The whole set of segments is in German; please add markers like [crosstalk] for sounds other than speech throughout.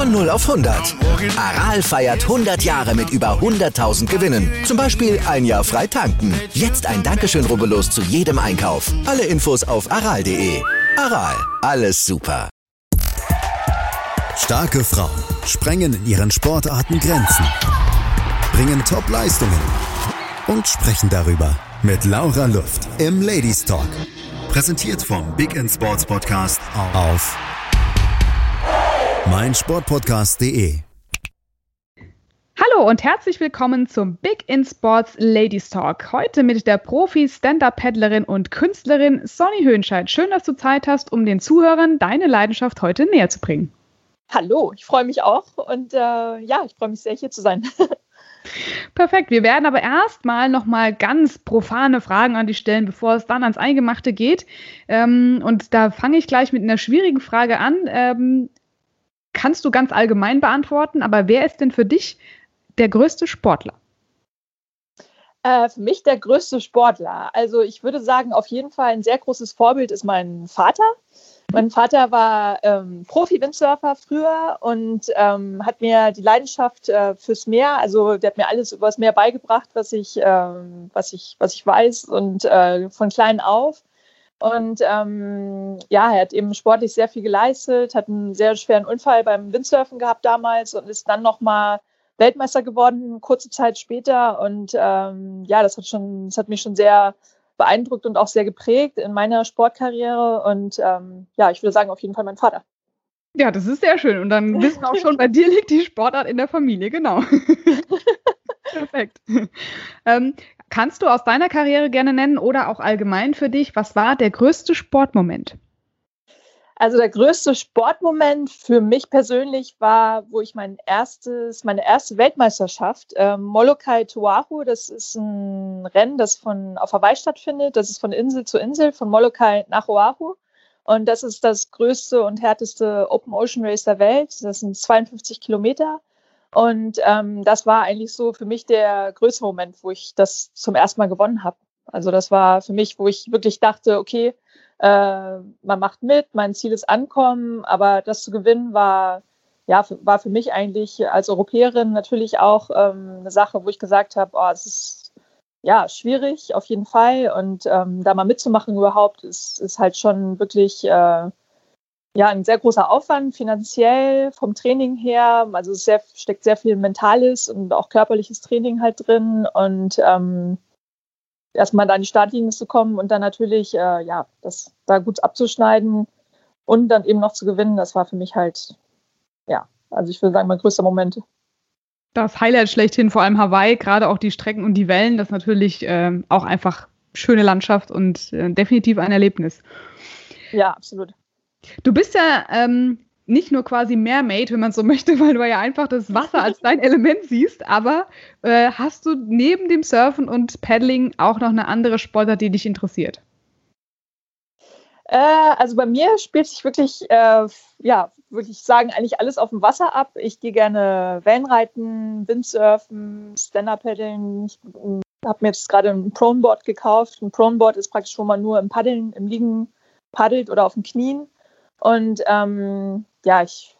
Von 0 auf 100. Aral feiert 100 Jahre mit über 100.000 Gewinnen. Zum Beispiel ein Jahr frei tanken. Jetzt ein Dankeschön, rubbellos zu jedem Einkauf. Alle Infos auf aral.de. Aral, alles super. Starke Frauen sprengen in ihren Sportarten Grenzen, bringen Top-Leistungen und sprechen darüber mit Laura Luft im Ladies Talk. Präsentiert vom Big End Sports Podcast auf meinsportpodcast.de. Hallo und herzlich willkommen zum Big in Sports Ladies Talk. Heute mit der Profi-Stand-Up-Paddlerin und Künstlerin Sonny Höhnscheid. Schön, dass du Zeit hast, um den Zuhörern deine Leidenschaft heute näher zu bringen. Hallo, ich freue mich auch und äh, ja, ich freue mich sehr, hier zu sein. [laughs] Perfekt. Wir werden aber erstmal nochmal ganz profane Fragen an dich stellen, bevor es dann ans Eingemachte geht. Ähm, und da fange ich gleich mit einer schwierigen Frage an. Ähm, kannst du ganz allgemein beantworten, aber wer ist denn für dich der größte Sportler? Äh, für mich der größte Sportler. Also ich würde sagen, auf jeden Fall ein sehr großes Vorbild ist mein Vater. Mein Vater war ähm, Profi-Windsurfer früher und ähm, hat mir die Leidenschaft äh, fürs Meer, also der hat mir alles über das Meer beigebracht, was ich, ähm, was ich, was ich weiß und äh, von klein auf. Und ähm, ja, er hat eben sportlich sehr viel geleistet, hat einen sehr schweren Unfall beim Windsurfen gehabt damals und ist dann nochmal Weltmeister geworden, kurze Zeit später. Und ähm, ja, das hat schon, das hat mich schon sehr beeindruckt und auch sehr geprägt in meiner Sportkarriere. Und ähm, ja, ich würde sagen, auf jeden Fall mein Vater. Ja, das ist sehr schön. Und dann [laughs] wissen wir auch schon, bei dir liegt die Sportart in der Familie, genau. [laughs] [laughs] Perfekt. Ähm, kannst du aus deiner Karriere gerne nennen oder auch allgemein für dich, was war der größte Sportmoment? Also der größte Sportmoment für mich persönlich war, wo ich mein erstes, meine erste Weltmeisterschaft, äh, Molokai Tuahu, das ist ein Rennen, das von auf Hawaii stattfindet. Das ist von Insel zu Insel, von Molokai nach Oahu. Und das ist das größte und härteste Open Ocean Race der Welt. Das sind 52 Kilometer. Und ähm, das war eigentlich so für mich der größte Moment, wo ich das zum ersten Mal gewonnen habe. Also das war für mich, wo ich wirklich dachte, okay, äh, man macht mit, mein Ziel ist ankommen, aber das zu gewinnen war ja war für mich eigentlich als Europäerin natürlich auch ähm, eine Sache, wo ich gesagt habe, oh, es ist ja schwierig auf jeden Fall und ähm, da mal mitzumachen überhaupt ist, ist halt schon wirklich äh, ja, ein sehr großer Aufwand finanziell vom Training her. Also es sehr, steckt sehr viel mentales und auch körperliches Training halt drin und ähm, erstmal da in die Startlinie zu kommen und dann natürlich, äh, ja, das da gut abzuschneiden und dann eben noch zu gewinnen, das war für mich halt, ja, also ich würde sagen, mein größter Moment. Das Highlight schlechthin, vor allem Hawaii, gerade auch die Strecken und die Wellen, das natürlich äh, auch einfach schöne Landschaft und äh, definitiv ein Erlebnis. Ja, absolut. Du bist ja ähm, nicht nur quasi Mermaid, wenn man so [laughs] möchte, weil du ja einfach das Wasser als [laughs] dein Element siehst, aber äh, hast du neben dem Surfen und Paddling auch noch eine andere Sportart, die dich interessiert? Äh, also bei mir spielt sich wirklich, äh, ja, würde ich sagen, eigentlich alles auf dem Wasser ab. Ich gehe gerne Wellenreiten, Windsurfen, Stand-Up-Paddeln. Ich habe mir jetzt gerade ein Proneboard gekauft. Ein Proneboard ist praktisch schon mal nur im Paddeln, im Liegen paddelt oder auf den Knien. Und ähm, ja, ich,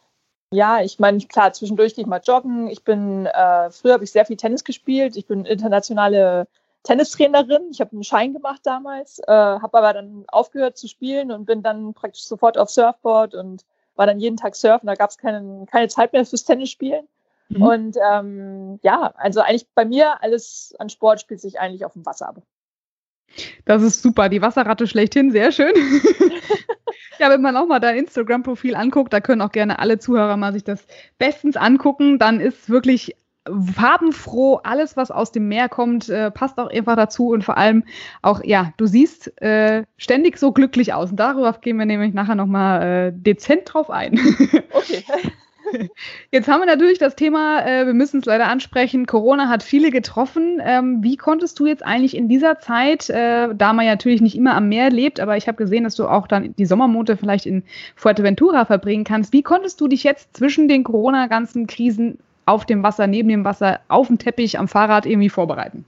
ja, ich meine, klar, zwischendurch gehe ich mal joggen. Ich bin, äh, früher habe ich sehr viel Tennis gespielt. Ich bin internationale Tennistrainerin. Ich habe einen Schein gemacht damals, äh, habe aber dann aufgehört zu spielen und bin dann praktisch sofort auf Surfboard und war dann jeden Tag surfen. Da gab es keine, keine Zeit mehr fürs Tennisspielen. Mhm. Und ähm, ja, also eigentlich bei mir alles an Sport spielt sich eigentlich auf dem Wasser ab. Das ist super, die Wasserratte schlechthin, sehr schön. [laughs] ja, wenn man auch mal dein Instagram-Profil anguckt, da können auch gerne alle Zuhörer mal sich das bestens angucken, dann ist wirklich farbenfroh, alles, was aus dem Meer kommt, äh, passt auch einfach dazu und vor allem auch, ja, du siehst äh, ständig so glücklich aus und darauf gehen wir nämlich nachher nochmal äh, dezent drauf ein. Okay. [laughs] [laughs] Jetzt haben wir natürlich das Thema, äh, wir müssen es leider ansprechen, Corona hat viele getroffen. Ähm, wie konntest du jetzt eigentlich in dieser Zeit, äh, da man ja natürlich nicht immer am Meer lebt, aber ich habe gesehen, dass du auch dann die Sommermonate vielleicht in Fuerteventura verbringen kannst, wie konntest du dich jetzt zwischen den Corona-ganzen Krisen auf dem Wasser, neben dem Wasser, auf dem Teppich, am Fahrrad irgendwie vorbereiten?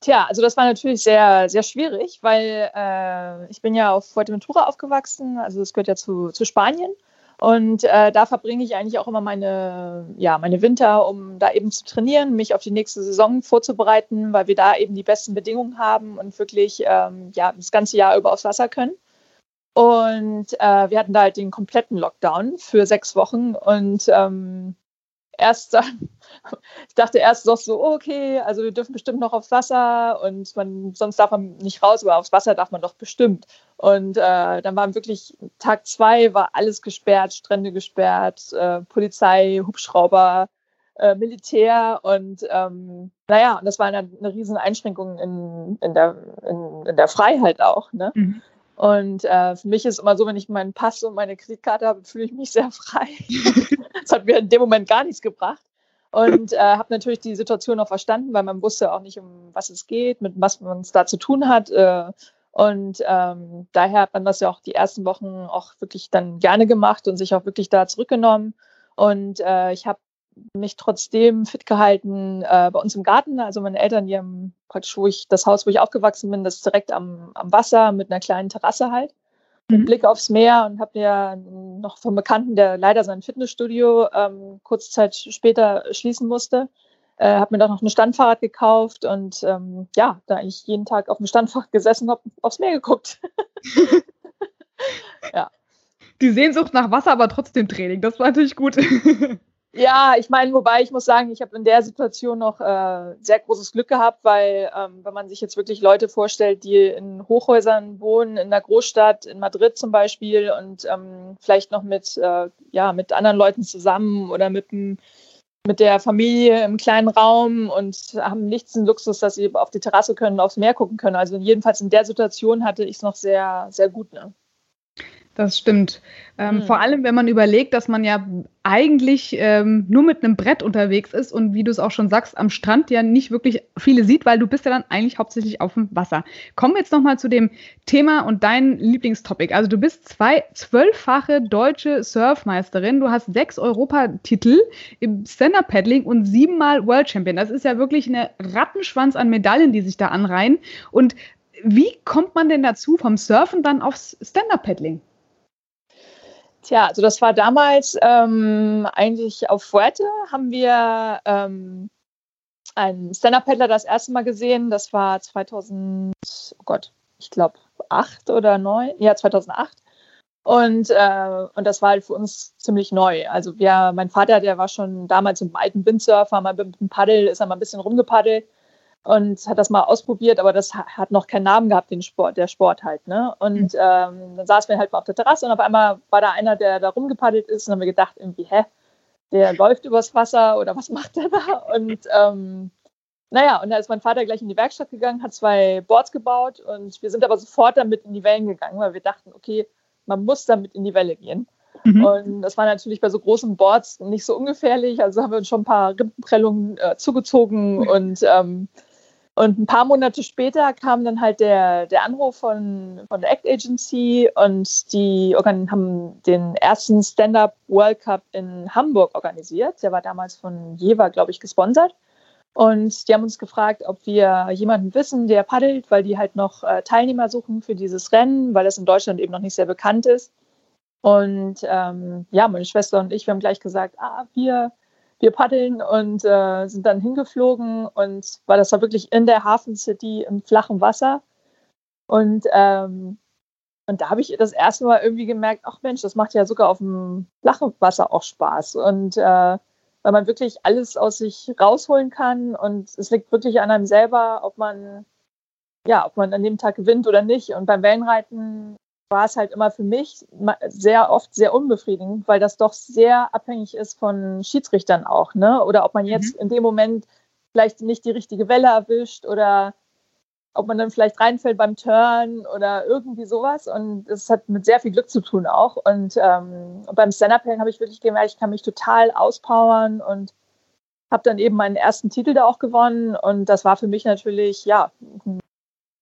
Tja, also das war natürlich sehr, sehr schwierig, weil äh, ich bin ja auf Fuerteventura aufgewachsen, also das gehört ja zu, zu Spanien. Und äh, da verbringe ich eigentlich auch immer meine, ja, meine Winter, um da eben zu trainieren, mich auf die nächste Saison vorzubereiten, weil wir da eben die besten Bedingungen haben und wirklich ähm, ja, das ganze Jahr über aufs Wasser können. Und äh, wir hatten da halt den kompletten Lockdown für sechs Wochen und ähm, erst, [laughs] ich dachte erst noch so, okay, also wir dürfen bestimmt noch aufs Wasser und man, sonst darf man nicht raus, aber aufs Wasser darf man doch bestimmt. Und äh, dann waren wirklich Tag zwei war alles gesperrt, Strände gesperrt, äh, Polizei, Hubschrauber, äh, Militär und ähm, naja, und das war eine, eine riesen Einschränkung in, in, der, in, in der Freiheit auch. Ne? Mhm. Und äh, für mich ist immer so, wenn ich meinen Pass und meine Kreditkarte habe, fühle ich mich sehr frei. [laughs] das hat mir in dem Moment gar nichts gebracht. Und äh, habe natürlich die Situation auch verstanden, weil man wusste auch nicht, um was es geht, mit was man es da zu tun hat. Äh, und ähm, daher hat man das ja auch die ersten Wochen auch wirklich dann gerne gemacht und sich auch wirklich da zurückgenommen. Und äh, ich habe mich trotzdem fit gehalten äh, bei uns im Garten. Also meine Eltern, die haben praktisch, wo ich, das Haus, wo ich aufgewachsen bin, das ist direkt am, am Wasser mit einer kleinen Terrasse halt. Mit mhm. Blick aufs Meer und habe mir noch vom Bekannten, der leider sein Fitnessstudio ähm, kurze Zeit später schließen musste, äh, habe mir dann noch ein Standfahrrad gekauft und ähm, ja, da eigentlich jeden Tag auf dem Standfahrrad gesessen, habe aufs Meer geguckt. [laughs] ja. Die Sehnsucht nach Wasser, aber trotzdem Training, das war natürlich gut. [laughs] Ja, ich meine, wobei ich muss sagen, ich habe in der Situation noch äh, sehr großes Glück gehabt, weil ähm, wenn man sich jetzt wirklich Leute vorstellt, die in Hochhäusern wohnen, in der Großstadt, in Madrid zum Beispiel und ähm, vielleicht noch mit, äh, ja, mit anderen Leuten zusammen oder mit, mit der Familie im kleinen Raum und haben nichts den Luxus, dass sie auf die Terrasse können, aufs Meer gucken können. Also jedenfalls in der Situation hatte ich es noch sehr, sehr gut. Ne? Das stimmt. Ähm, mhm. Vor allem, wenn man überlegt, dass man ja eigentlich ähm, nur mit einem Brett unterwegs ist und wie du es auch schon sagst, am Strand ja nicht wirklich viele sieht, weil du bist ja dann eigentlich hauptsächlich auf dem Wasser. Kommen wir jetzt nochmal zu dem Thema und dein Lieblingstopic. Also du bist zwei zwölffache deutsche Surfmeisterin, du hast sechs Europatitel im Stand-Up-Paddling und siebenmal World Champion. Das ist ja wirklich eine Rattenschwanz an Medaillen, die sich da anreihen. Und wie kommt man denn dazu, vom Surfen dann aufs Stand-Up-Paddling? Tja, also das war damals ähm, eigentlich auf Fuerte, haben wir ähm, einen Stand-Up-Paddler das erste Mal gesehen. Das war 2000, oh Gott, ich glaube 8 oder 9, ja 2008. Und, äh, und das war halt für uns ziemlich neu. Also wir, mein Vater, der war schon damals im alten Windsurfer, mal mit dem Paddel, ist er mal ein bisschen rumgepaddelt und hat das mal ausprobiert, aber das hat noch keinen Namen gehabt, den Sport, der Sport halt. Ne? Und mhm. ähm, dann saßen wir halt mal auf der Terrasse und auf einmal war da einer, der da rumgepaddelt ist und haben wir gedacht, irgendwie, hä, der läuft übers Wasser oder was [laughs] macht der da? Und ähm, naja, und da ist mein Vater gleich in die Werkstatt gegangen, hat zwei Boards gebaut und wir sind aber sofort damit in die Wellen gegangen, weil wir dachten, okay, man muss damit in die Welle gehen. Mhm. Und das war natürlich bei so großen Boards nicht so ungefährlich. Also haben wir uns schon ein paar Rippenprellungen äh, zugezogen mhm. und ähm, und ein paar Monate später kam dann halt der, der Anruf von, von der Act Agency und die haben den ersten Stand-Up World Cup in Hamburg organisiert. Der war damals von Jever, glaube ich, gesponsert. Und die haben uns gefragt, ob wir jemanden wissen, der paddelt, weil die halt noch äh, Teilnehmer suchen für dieses Rennen, weil das in Deutschland eben noch nicht sehr bekannt ist. Und ähm, ja, meine Schwester und ich, wir haben gleich gesagt, ah, wir wir paddeln und äh, sind dann hingeflogen und weil das war wirklich in der Hafen City im flachen Wasser. Und, ähm, und da habe ich das erste Mal irgendwie gemerkt, ach Mensch, das macht ja sogar auf dem flachen Wasser auch Spaß. Und äh, weil man wirklich alles aus sich rausholen kann und es liegt wirklich an einem selber, ob man ja, ob man an dem Tag gewinnt oder nicht. Und beim Wellenreiten war es halt immer für mich sehr oft sehr unbefriedigend, weil das doch sehr abhängig ist von Schiedsrichtern auch, ne? Oder ob man mhm. jetzt mhm. in dem Moment vielleicht nicht die richtige Welle erwischt oder ob man dann vielleicht reinfällt beim Turn oder irgendwie sowas. Und es hat mit sehr viel Glück zu tun auch. Und ähm, beim Stand-Up habe ich wirklich gemerkt, ich kann mich total auspowern und habe dann eben meinen ersten Titel da auch gewonnen. Und das war für mich natürlich, ja,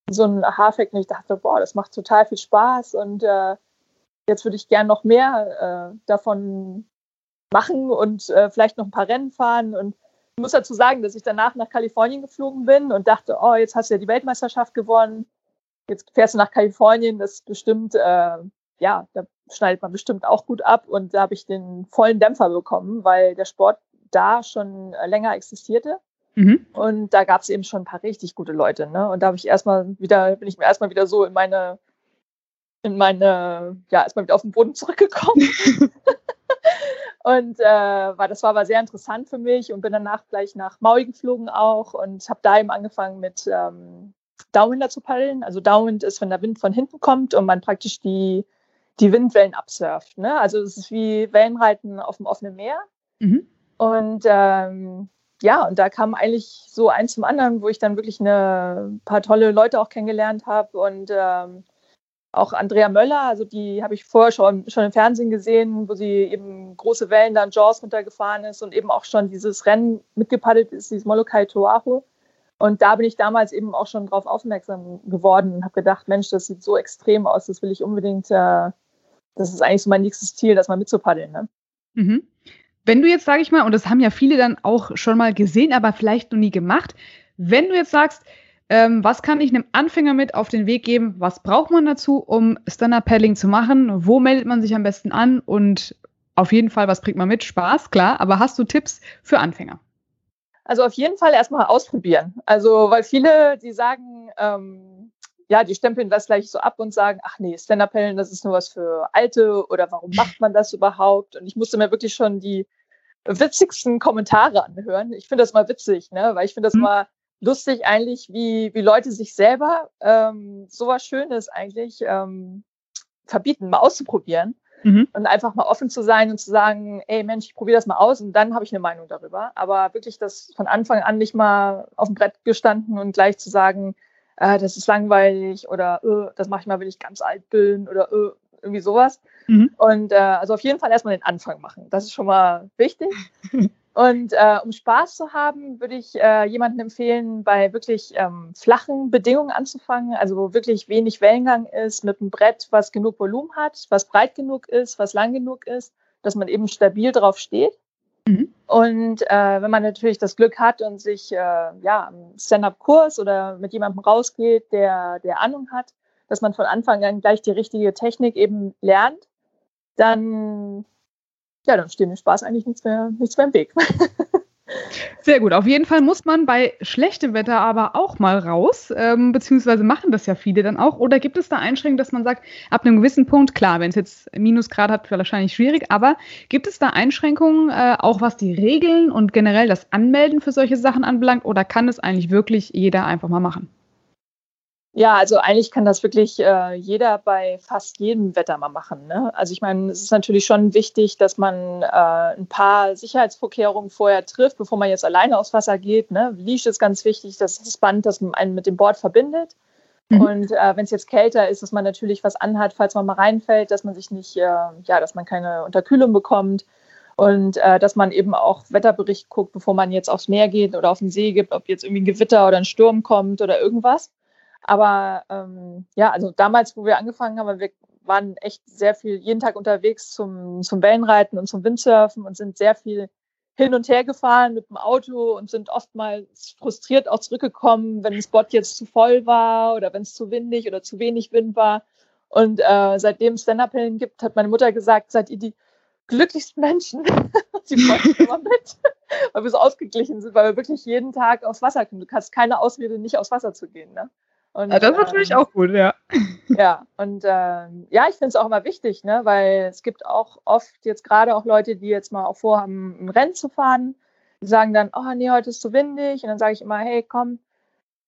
so ein Aha-Effekt. Und ich dachte, boah, das macht total viel Spaß. Und äh, jetzt würde ich gern noch mehr äh, davon machen und äh, vielleicht noch ein paar Rennen fahren. Und ich muss dazu sagen, dass ich danach nach Kalifornien geflogen bin und dachte, oh, jetzt hast du ja die Weltmeisterschaft gewonnen. Jetzt fährst du nach Kalifornien, das ist bestimmt, äh, ja, da schneidet man bestimmt auch gut ab. Und da habe ich den vollen Dämpfer bekommen, weil der Sport da schon länger existierte. Mhm. Und da gab es eben schon ein paar richtig gute Leute. Ne? Und da habe ich erstmal wieder, bin ich mir erstmal wieder so in meine, in meine, ja, erstmal wieder auf den Boden zurückgekommen. [laughs] und äh, war, das war aber sehr interessant für mich und bin danach gleich nach Maui geflogen auch und habe da eben angefangen mit ähm, Downwinder zu paddeln. Also Downwind ist, wenn der Wind von hinten kommt und man praktisch die, die Windwellen absurft. Ne? Also es ist wie Wellenreiten auf dem offenen Meer. Mhm. Und ähm, ja, und da kam eigentlich so eins zum anderen, wo ich dann wirklich ein paar tolle Leute auch kennengelernt habe und ähm, auch Andrea Möller, also die habe ich vorher schon, schon im Fernsehen gesehen, wo sie eben große Wellen dann Jaws runtergefahren ist und eben auch schon dieses Rennen mitgepaddelt ist, dieses Molokai Toahu. Und da bin ich damals eben auch schon drauf aufmerksam geworden und habe gedacht, Mensch, das sieht so extrem aus, das will ich unbedingt, äh, das ist eigentlich so mein nächstes Ziel, das mal mitzupaddeln. Ne? Mhm. Wenn du jetzt, sage ich mal, und das haben ja viele dann auch schon mal gesehen, aber vielleicht noch nie gemacht, wenn du jetzt sagst, ähm, was kann ich einem Anfänger mit auf den Weg geben? Was braucht man dazu, um Stand-Up-Paddling zu machen? Wo meldet man sich am besten an? Und auf jeden Fall, was bringt man mit? Spaß, klar. Aber hast du Tipps für Anfänger? Also auf jeden Fall erstmal ausprobieren. Also, weil viele, die sagen, ähm, ja, die stempeln das gleich so ab und sagen, ach nee, Stand-Up-Paddeln, das ist nur was für Alte oder warum [laughs] macht man das überhaupt? Und ich musste mir wirklich schon die witzigsten Kommentare anhören. Ich finde das mal witzig, ne? weil ich finde das mhm. mal lustig eigentlich, wie, wie Leute sich selber ähm, sowas Schönes eigentlich ähm, verbieten, mal auszuprobieren. Mhm. Und einfach mal offen zu sein und zu sagen, ey Mensch, ich probiere das mal aus und dann habe ich eine Meinung darüber. Aber wirklich das von Anfang an nicht mal auf dem Brett gestanden und gleich zu sagen, äh, das ist langweilig oder äh, das mache ich mal, wenn ich ganz alt bin oder äh, irgendwie sowas. Mhm. Und äh, also auf jeden Fall erstmal den Anfang machen. Das ist schon mal wichtig. [laughs] Und äh, um Spaß zu haben, würde ich äh, jemanden empfehlen, bei wirklich ähm, flachen Bedingungen anzufangen, also wo wirklich wenig Wellengang ist, mit einem Brett, was genug Volumen hat, was breit genug ist, was lang genug ist, dass man eben stabil drauf steht. Mhm. Und äh, wenn man natürlich das Glück hat und sich äh, ja am Stand-up-Kurs oder mit jemandem rausgeht, der, der Ahnung hat, dass man von Anfang an gleich die richtige Technik eben lernt, dann, ja, dann steht dem Spaß eigentlich nichts mehr, nichts mehr im Weg. [laughs] Sehr gut. Auf jeden Fall muss man bei schlechtem Wetter aber auch mal raus, ähm, beziehungsweise machen das ja viele dann auch. Oder gibt es da Einschränkungen, dass man sagt, ab einem gewissen Punkt, klar, wenn es jetzt Minusgrad hat, wahrscheinlich schwierig, aber gibt es da Einschränkungen, äh, auch was die Regeln und generell das Anmelden für solche Sachen anbelangt? Oder kann es eigentlich wirklich jeder einfach mal machen? Ja, also eigentlich kann das wirklich äh, jeder bei fast jedem Wetter mal machen. Ne? Also ich meine, es ist natürlich schon wichtig, dass man äh, ein paar Sicherheitsvorkehrungen vorher trifft, bevor man jetzt alleine aufs Wasser geht. Ne? Leash ist ganz wichtig, das ist das Band, das einen mit dem Board verbindet. Mhm. Und äh, wenn es jetzt kälter ist, dass man natürlich was anhat, falls man mal reinfällt, dass man sich nicht, äh, ja, dass man keine Unterkühlung bekommt. Und äh, dass man eben auch Wetterbericht guckt, bevor man jetzt aufs Meer geht oder auf den See gibt, ob jetzt irgendwie ein Gewitter oder ein Sturm kommt oder irgendwas. Aber ähm, ja, also damals, wo wir angefangen haben, wir waren echt sehr viel jeden Tag unterwegs zum, zum Wellenreiten und zum Windsurfen und sind sehr viel hin und her gefahren mit dem Auto und sind oftmals frustriert auch zurückgekommen, wenn ein Spot jetzt zu voll war oder wenn es zu windig oder zu wenig Wind war. Und äh, seitdem es Stand-Up-Hillen gibt, hat meine Mutter gesagt, seid ihr die glücklichsten Menschen. [laughs] Sie freuen sich immer mit, weil wir so ausgeglichen sind, weil wir wirklich jeden Tag aufs Wasser kommen. Du hast keine Ausrede, nicht aufs Wasser zu gehen. Ne? Und, ja, das ist natürlich ähm, auch gut, ja. [laughs] Ja, und ähm, ja, ich finde es auch immer wichtig, ne, weil es gibt auch oft jetzt gerade auch Leute, die jetzt mal auch vorhaben, ein Rennen zu fahren, die sagen dann, oh nee, heute ist zu windig. Und dann sage ich immer, hey, komm,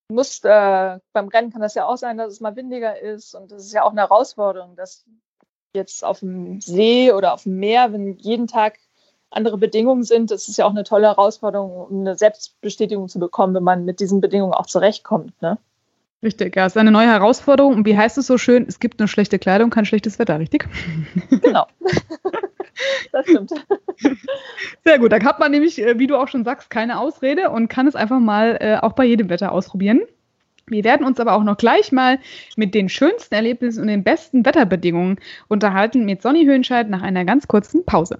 du musst, äh, beim Rennen kann das ja auch sein, dass es mal windiger ist. Und das ist ja auch eine Herausforderung, dass jetzt auf dem See oder auf dem Meer, wenn jeden Tag andere Bedingungen sind, das ist ja auch eine tolle Herausforderung, um eine Selbstbestätigung zu bekommen, wenn man mit diesen Bedingungen auch zurechtkommt. Ne? Richtig, ja, es ist eine neue Herausforderung. Und wie heißt es so schön? Es gibt nur schlechte Kleidung, kein schlechtes Wetter, richtig? Genau. [laughs] das stimmt. Sehr gut, da hat man nämlich, äh, wie du auch schon sagst, keine Ausrede und kann es einfach mal äh, auch bei jedem Wetter ausprobieren. Wir werden uns aber auch noch gleich mal mit den schönsten Erlebnissen und den besten Wetterbedingungen unterhalten mit Sonny Höhenscheid nach einer ganz kurzen Pause.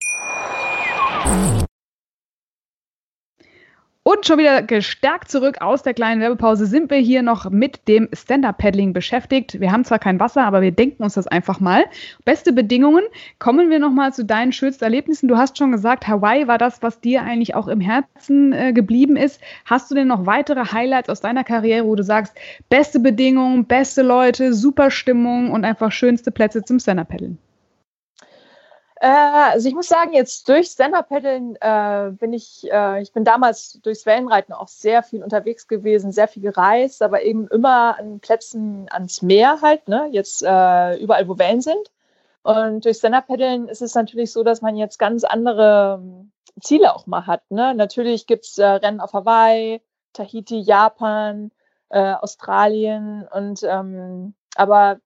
Und schon wieder gestärkt zurück aus der kleinen Werbepause sind wir hier noch mit dem Stand-Up-Paddling beschäftigt. Wir haben zwar kein Wasser, aber wir denken uns das einfach mal. Beste Bedingungen. Kommen wir nochmal zu deinen schönsten Erlebnissen. Du hast schon gesagt, Hawaii war das, was dir eigentlich auch im Herzen äh, geblieben ist. Hast du denn noch weitere Highlights aus deiner Karriere, wo du sagst, beste Bedingungen, beste Leute, super Stimmung und einfach schönste Plätze zum Stand-Up-Paddeln? Äh, also ich muss sagen, jetzt durch Stand-Up-Paddeln äh, bin ich, äh, ich bin damals durchs Wellenreiten auch sehr viel unterwegs gewesen, sehr viel gereist, aber eben immer an Plätzen ans Meer halt, ne? jetzt äh, überall, wo Wellen sind. Und durch Stand-Up-Paddeln ist es natürlich so, dass man jetzt ganz andere ähm, Ziele auch mal hat. Ne? Natürlich gibt's äh, Rennen auf Hawaii, Tahiti, Japan, äh, Australien und ähm, aber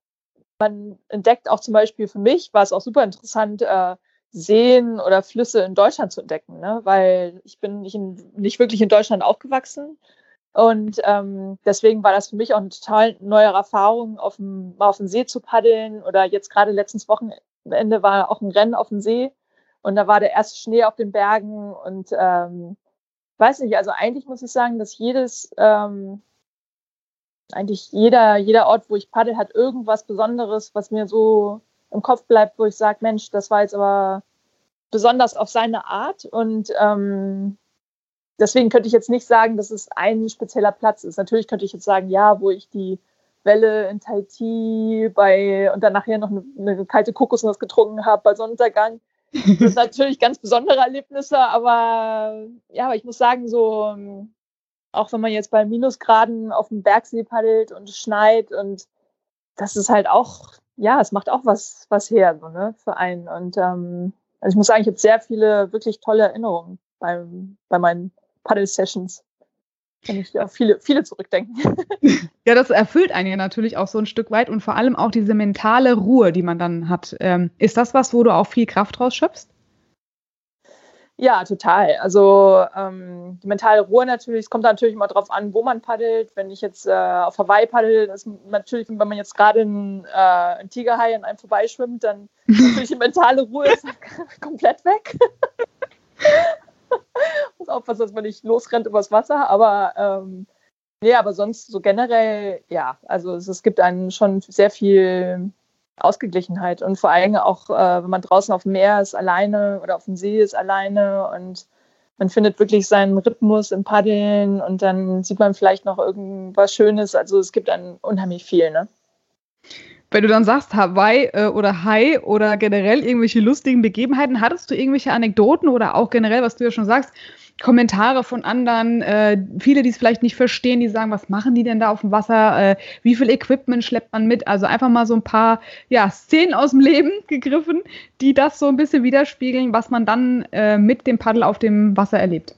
man entdeckt auch zum Beispiel für mich, war es auch super interessant, äh, Seen oder Flüsse in Deutschland zu entdecken, ne? weil ich bin nicht, in, nicht wirklich in Deutschland aufgewachsen. Und ähm, deswegen war das für mich auch eine total neue Erfahrung, auf dem, mal auf dem See zu paddeln. Oder jetzt gerade letztens Wochenende war auch ein Rennen auf dem See. Und da war der erste Schnee auf den Bergen. Und ähm, weiß nicht, also eigentlich muss ich sagen, dass jedes, ähm, eigentlich jeder, jeder Ort, wo ich paddel, hat irgendwas Besonderes, was mir so im Kopf bleibt, wo ich sage, Mensch, das war jetzt aber besonders auf seine Art. Und ähm, deswegen könnte ich jetzt nicht sagen, dass es ein spezieller Platz ist. Natürlich könnte ich jetzt sagen, ja, wo ich die Welle in Tahiti bei und dann nachher noch eine, eine kalte Kokosnuss getrunken habe bei Sonnenuntergang. Das sind [laughs] natürlich ganz besondere Erlebnisse, aber ja, aber ich muss sagen, so auch wenn man jetzt bei Minusgraden auf dem Bergsee paddelt und es schneit und das ist halt auch, ja, es macht auch was, was her, so, ne, für einen. Und ähm, also ich muss sagen, ich habe sehr viele wirklich tolle Erinnerungen beim, bei meinen Paddle-Sessions. Kann ich ja viele, viele zurückdenken. [laughs] Ja, das erfüllt einen ja natürlich auch so ein Stück weit und vor allem auch diese mentale Ruhe, die man dann hat. Ähm, ist das was, wo du auch viel Kraft rausschöpfst? Ja, total. Also ähm, die mentale Ruhe natürlich, es kommt natürlich immer drauf an, wo man paddelt. Wenn ich jetzt äh, auf Hawaii paddel, ist natürlich, wenn man jetzt gerade ein, äh, ein Tigerhai an einem vorbeischwimmt, dann [laughs] natürlich die mentale Ruhe ist [laughs] komplett weg. [laughs] Muss aufpassen, dass man nicht losrennt übers Wasser, aber ähm, nee, aber sonst so generell, ja, also es, es gibt einen schon sehr viel Ausgeglichenheit und vor allem auch, äh, wenn man draußen auf dem Meer ist, alleine oder auf dem See ist, alleine und man findet wirklich seinen Rhythmus im Paddeln und dann sieht man vielleicht noch irgendwas Schönes. Also es gibt dann unheimlich viel, ne? Wenn du dann sagst Hawaii äh, oder Hai oder generell irgendwelche lustigen Begebenheiten, hattest du irgendwelche Anekdoten oder auch generell, was du ja schon sagst, Kommentare von anderen, äh, viele, die es vielleicht nicht verstehen, die sagen, was machen die denn da auf dem Wasser? Äh, wie viel Equipment schleppt man mit? Also einfach mal so ein paar ja, Szenen aus dem Leben [laughs] gegriffen, die das so ein bisschen widerspiegeln, was man dann äh, mit dem Paddel auf dem Wasser erlebt.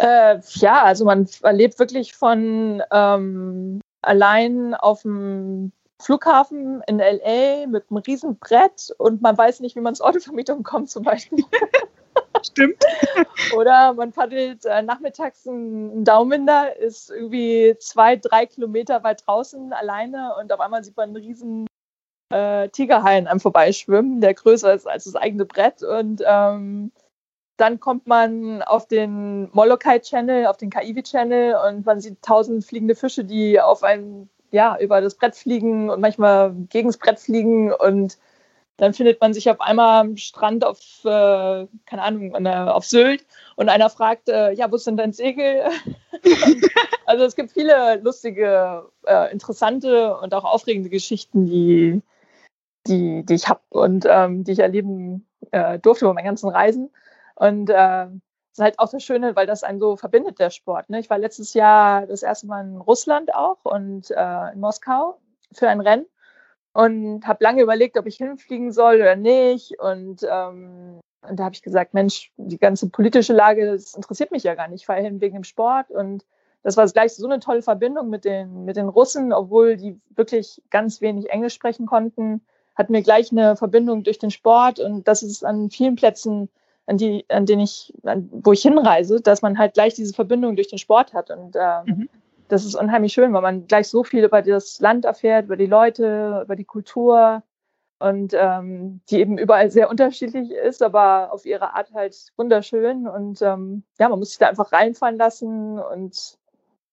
Äh, ja, also man erlebt wirklich von ähm, allein auf dem Flughafen in LA mit einem riesen Brett und man weiß nicht, wie man zur Autovermietung kommt zum Beispiel. [laughs] Stimmt. [laughs] Oder man paddelt äh, nachmittags ein Dauminder, ist irgendwie zwei, drei Kilometer weit draußen alleine und auf einmal sieht man einen riesen äh, Tigerhai an einem vorbeischwimmen, der größer ist als das eigene Brett. Und ähm, dann kommt man auf den Molokai Channel, auf den Kaiwi Channel und man sieht tausend fliegende Fische, die auf einen ja, über das Brett fliegen und manchmal gegen das Brett fliegen und dann findet man sich auf einmal am Strand auf, äh, keine Ahnung, auf Sylt und einer fragt, äh, ja, wo ist denn dein Segel? [laughs] also es gibt viele lustige, äh, interessante und auch aufregende Geschichten, die, die, die ich habe und ähm, die ich erleben äh, durfte über meinen ganzen Reisen. Und äh, ist halt auch das Schöne, weil das einen so verbindet, der Sport. Ne? Ich war letztes Jahr das erste Mal in Russland auch und äh, in Moskau für ein Rennen und habe lange überlegt, ob ich hinfliegen soll oder nicht. Und, ähm, und da habe ich gesagt, Mensch, die ganze politische Lage, das interessiert mich ja gar nicht. Ich fahre hin wegen dem Sport. Und das war gleich so eine tolle Verbindung mit den, mit den Russen, obwohl die wirklich ganz wenig Englisch sprechen konnten, hatten wir gleich eine Verbindung durch den Sport. Und das ist an vielen Plätzen, an, die, an denen ich, an, wo ich hinreise, dass man halt gleich diese Verbindung durch den Sport hat. Und äh, mhm das ist unheimlich schön, weil man gleich so viel über das Land erfährt, über die Leute, über die Kultur und ähm, die eben überall sehr unterschiedlich ist, aber auf ihre Art halt wunderschön. Und ähm, ja, man muss sich da einfach reinfallen lassen und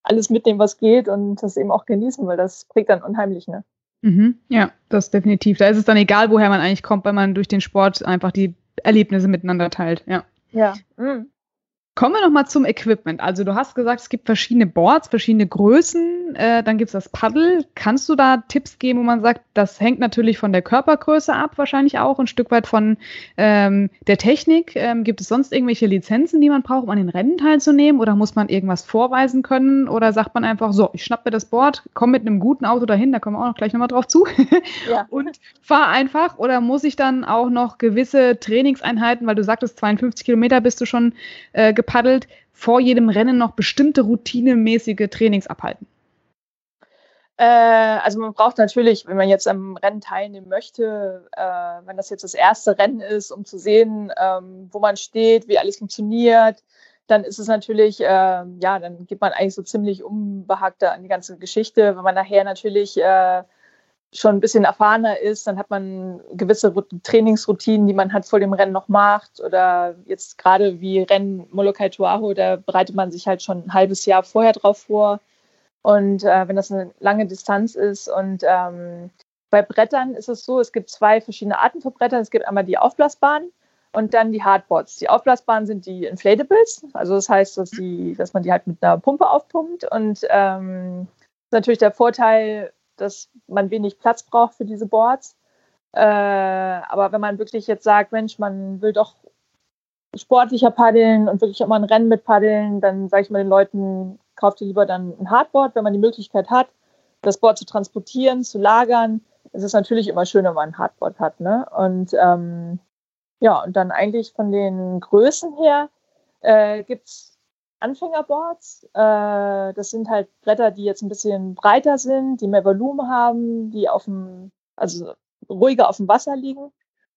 alles mitnehmen, was geht und das eben auch genießen, weil das prägt dann unheimlich, ne? Mhm, ja, das definitiv. Da ist es dann egal, woher man eigentlich kommt, weil man durch den Sport einfach die Erlebnisse miteinander teilt, ja. Ja. Mhm. Kommen wir nochmal zum Equipment. Also du hast gesagt, es gibt verschiedene Boards, verschiedene Größen. Äh, dann gibt es das Paddle. Kannst du da Tipps geben, wo man sagt, das hängt natürlich von der Körpergröße ab, wahrscheinlich auch ein Stück weit von ähm, der Technik. Ähm, gibt es sonst irgendwelche Lizenzen, die man braucht, um an den Rennen teilzunehmen? Oder muss man irgendwas vorweisen können? Oder sagt man einfach so, ich schnapp mir das Board, komme mit einem guten Auto dahin, da kommen wir auch noch gleich nochmal drauf zu. [laughs] ja. Und fahr einfach. Oder muss ich dann auch noch gewisse Trainingseinheiten, weil du sagtest, 52 Kilometer bist du schon äh, gepaddelt, vor jedem Rennen noch bestimmte routinemäßige Trainings abhalten? Äh, also man braucht natürlich, wenn man jetzt am Rennen teilnehmen möchte, äh, wenn das jetzt das erste Rennen ist, um zu sehen, ähm, wo man steht, wie alles funktioniert, dann ist es natürlich, äh, ja, dann geht man eigentlich so ziemlich unbehagter an die ganze Geschichte. Wenn man nachher natürlich äh, schon ein bisschen erfahrener ist, dann hat man gewisse Trainingsroutinen, die man halt vor dem Rennen noch macht. Oder jetzt gerade wie Rennen Molokai Tuaho, da bereitet man sich halt schon ein halbes Jahr vorher drauf vor. Und äh, wenn das eine lange Distanz ist und ähm, bei Brettern ist es so, es gibt zwei verschiedene Arten von Brettern. Es gibt einmal die Aufblasbahnen und dann die Hardboards. Die Aufblasbahnen sind die Inflatables, also das heißt, dass, die, dass man die halt mit einer Pumpe aufpumpt. Und ähm, natürlich der Vorteil, dass man wenig Platz braucht für diese Boards. Äh, aber wenn man wirklich jetzt sagt, Mensch, man will doch sportlicher paddeln und wirklich auch mal ein Rennen mit paddeln, dann sage ich mal den Leuten, kauft ihr lieber dann ein Hardboard, wenn man die Möglichkeit hat, das Board zu transportieren, zu lagern. Es ist natürlich immer schön, wenn man ein Hardboard hat. Ne? Und ähm, ja, und dann eigentlich von den Größen her äh, gibt es Anfängerboards. Äh, das sind halt Bretter, die jetzt ein bisschen breiter sind, die mehr Volumen haben, die auf dem, also ruhiger auf dem Wasser liegen.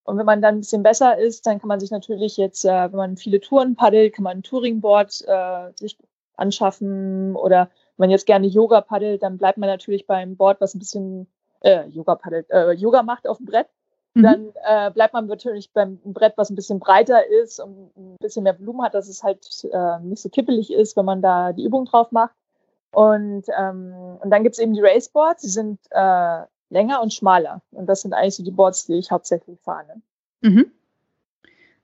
Und wenn man dann ein bisschen besser ist, dann kann man sich natürlich jetzt, äh, wenn man viele Touren paddelt, kann man ein Touringboard äh, sich anschaffen. Oder wenn man jetzt gerne Yoga paddelt, dann bleibt man natürlich beim Board, was ein bisschen äh, Yoga paddelt, äh, Yoga macht auf dem Brett. Mhm. Dann äh, bleibt man natürlich beim Brett, was ein bisschen breiter ist und ein bisschen mehr Volumen hat, dass es halt äh, nicht so kippelig ist, wenn man da die Übung drauf macht. Und, ähm, und dann gibt es eben die Raceboards, die sind äh, länger und schmaler. Und das sind eigentlich so die Boards, die ich hauptsächlich fahre. Ne? Mhm.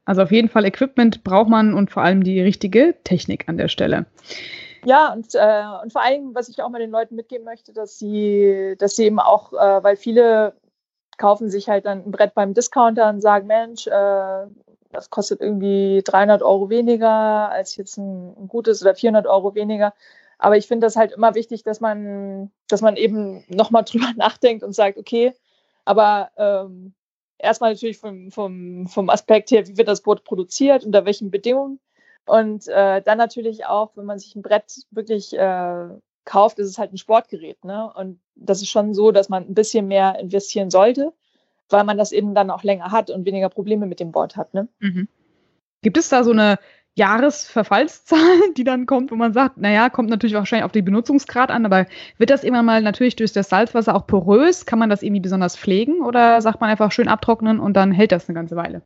Also auf jeden Fall Equipment braucht man und vor allem die richtige Technik an der Stelle. Ja, und, äh, und vor allem, was ich auch mal den Leuten mitgeben möchte, dass sie, dass sie eben auch, äh, weil viele kaufen sich halt dann ein Brett beim Discounter und sagen, Mensch, äh, das kostet irgendwie 300 Euro weniger als jetzt ein, ein gutes oder 400 Euro weniger. Aber ich finde das halt immer wichtig, dass man, dass man eben nochmal [laughs] drüber nachdenkt und sagt, okay, aber ähm, erstmal natürlich vom, vom, vom Aspekt her, wie wird das Boot produziert, unter welchen Bedingungen. Und äh, dann natürlich auch, wenn man sich ein Brett wirklich äh, kauft, ist es halt ein Sportgerät. Ne? Und das ist schon so, dass man ein bisschen mehr investieren sollte, weil man das eben dann auch länger hat und weniger Probleme mit dem Board hat. Ne? Mhm. Gibt es da so eine Jahresverfallszahl, [laughs] die dann kommt, wo man sagt, naja, kommt natürlich wahrscheinlich auf den Benutzungsgrad an, aber wird das immer mal natürlich durch das Salzwasser auch porös? Kann man das irgendwie besonders pflegen oder sagt man einfach schön abtrocknen und dann hält das eine ganze Weile?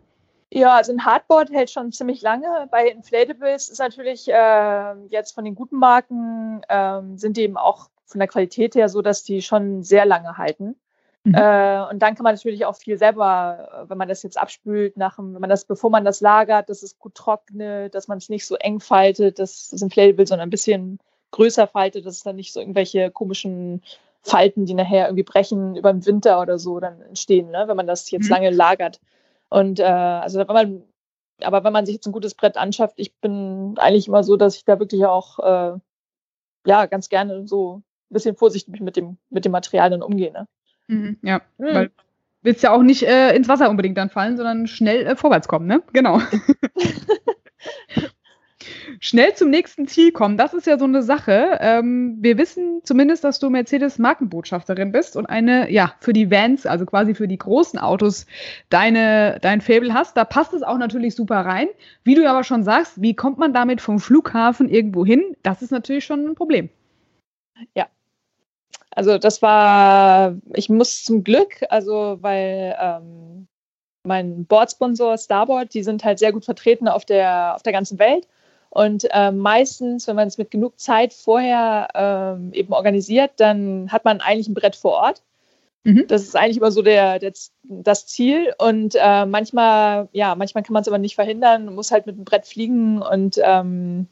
Ja, also ein Hardboard hält schon ziemlich lange. Bei Inflatables ist natürlich äh, jetzt von den guten Marken, äh, sind die eben auch von der Qualität her so, dass die schon sehr lange halten. Mhm. Äh, und dann kann man natürlich auch viel selber, wenn man das jetzt abspült, nach, wenn man das, bevor man das lagert, dass es gut trocknet, dass man es nicht so eng faltet, dass das Inflatable, sondern ein bisschen größer faltet, dass es dann nicht so irgendwelche komischen Falten, die nachher irgendwie brechen über den Winter oder so dann entstehen, ne? wenn man das jetzt mhm. lange lagert. Und äh, also wenn man, aber wenn man sich jetzt ein gutes Brett anschafft, ich bin eigentlich immer so, dass ich da wirklich auch äh, ja ganz gerne so ein bisschen vorsichtig mit dem, mit dem Material dann umgehe. Ne? Mhm, ja, mhm. weil willst ja auch nicht äh, ins Wasser unbedingt dann fallen, sondern schnell äh, vorwärts kommen, ne? Genau. [laughs] [laughs] schnell zum nächsten Ziel kommen, das ist ja so eine Sache. Ähm, wir wissen zumindest, dass du Mercedes Markenbotschafterin bist und eine, ja, für die Vans, also quasi für die großen Autos, deine, dein Fable hast. Da passt es auch natürlich super rein. Wie du aber schon sagst, wie kommt man damit vom Flughafen irgendwo hin? Das ist natürlich schon ein Problem. Ja, also das war, ich muss zum Glück, also weil ähm, mein Boardsponsor Starboard, die sind halt sehr gut vertreten auf der, auf der ganzen Welt. Und äh, meistens, wenn man es mit genug Zeit vorher ähm, eben organisiert, dann hat man eigentlich ein Brett vor Ort. Mhm. Das ist eigentlich immer so der, der das Ziel. Und äh, manchmal, ja, manchmal kann man es aber nicht verhindern, muss halt mit dem Brett fliegen und ähm,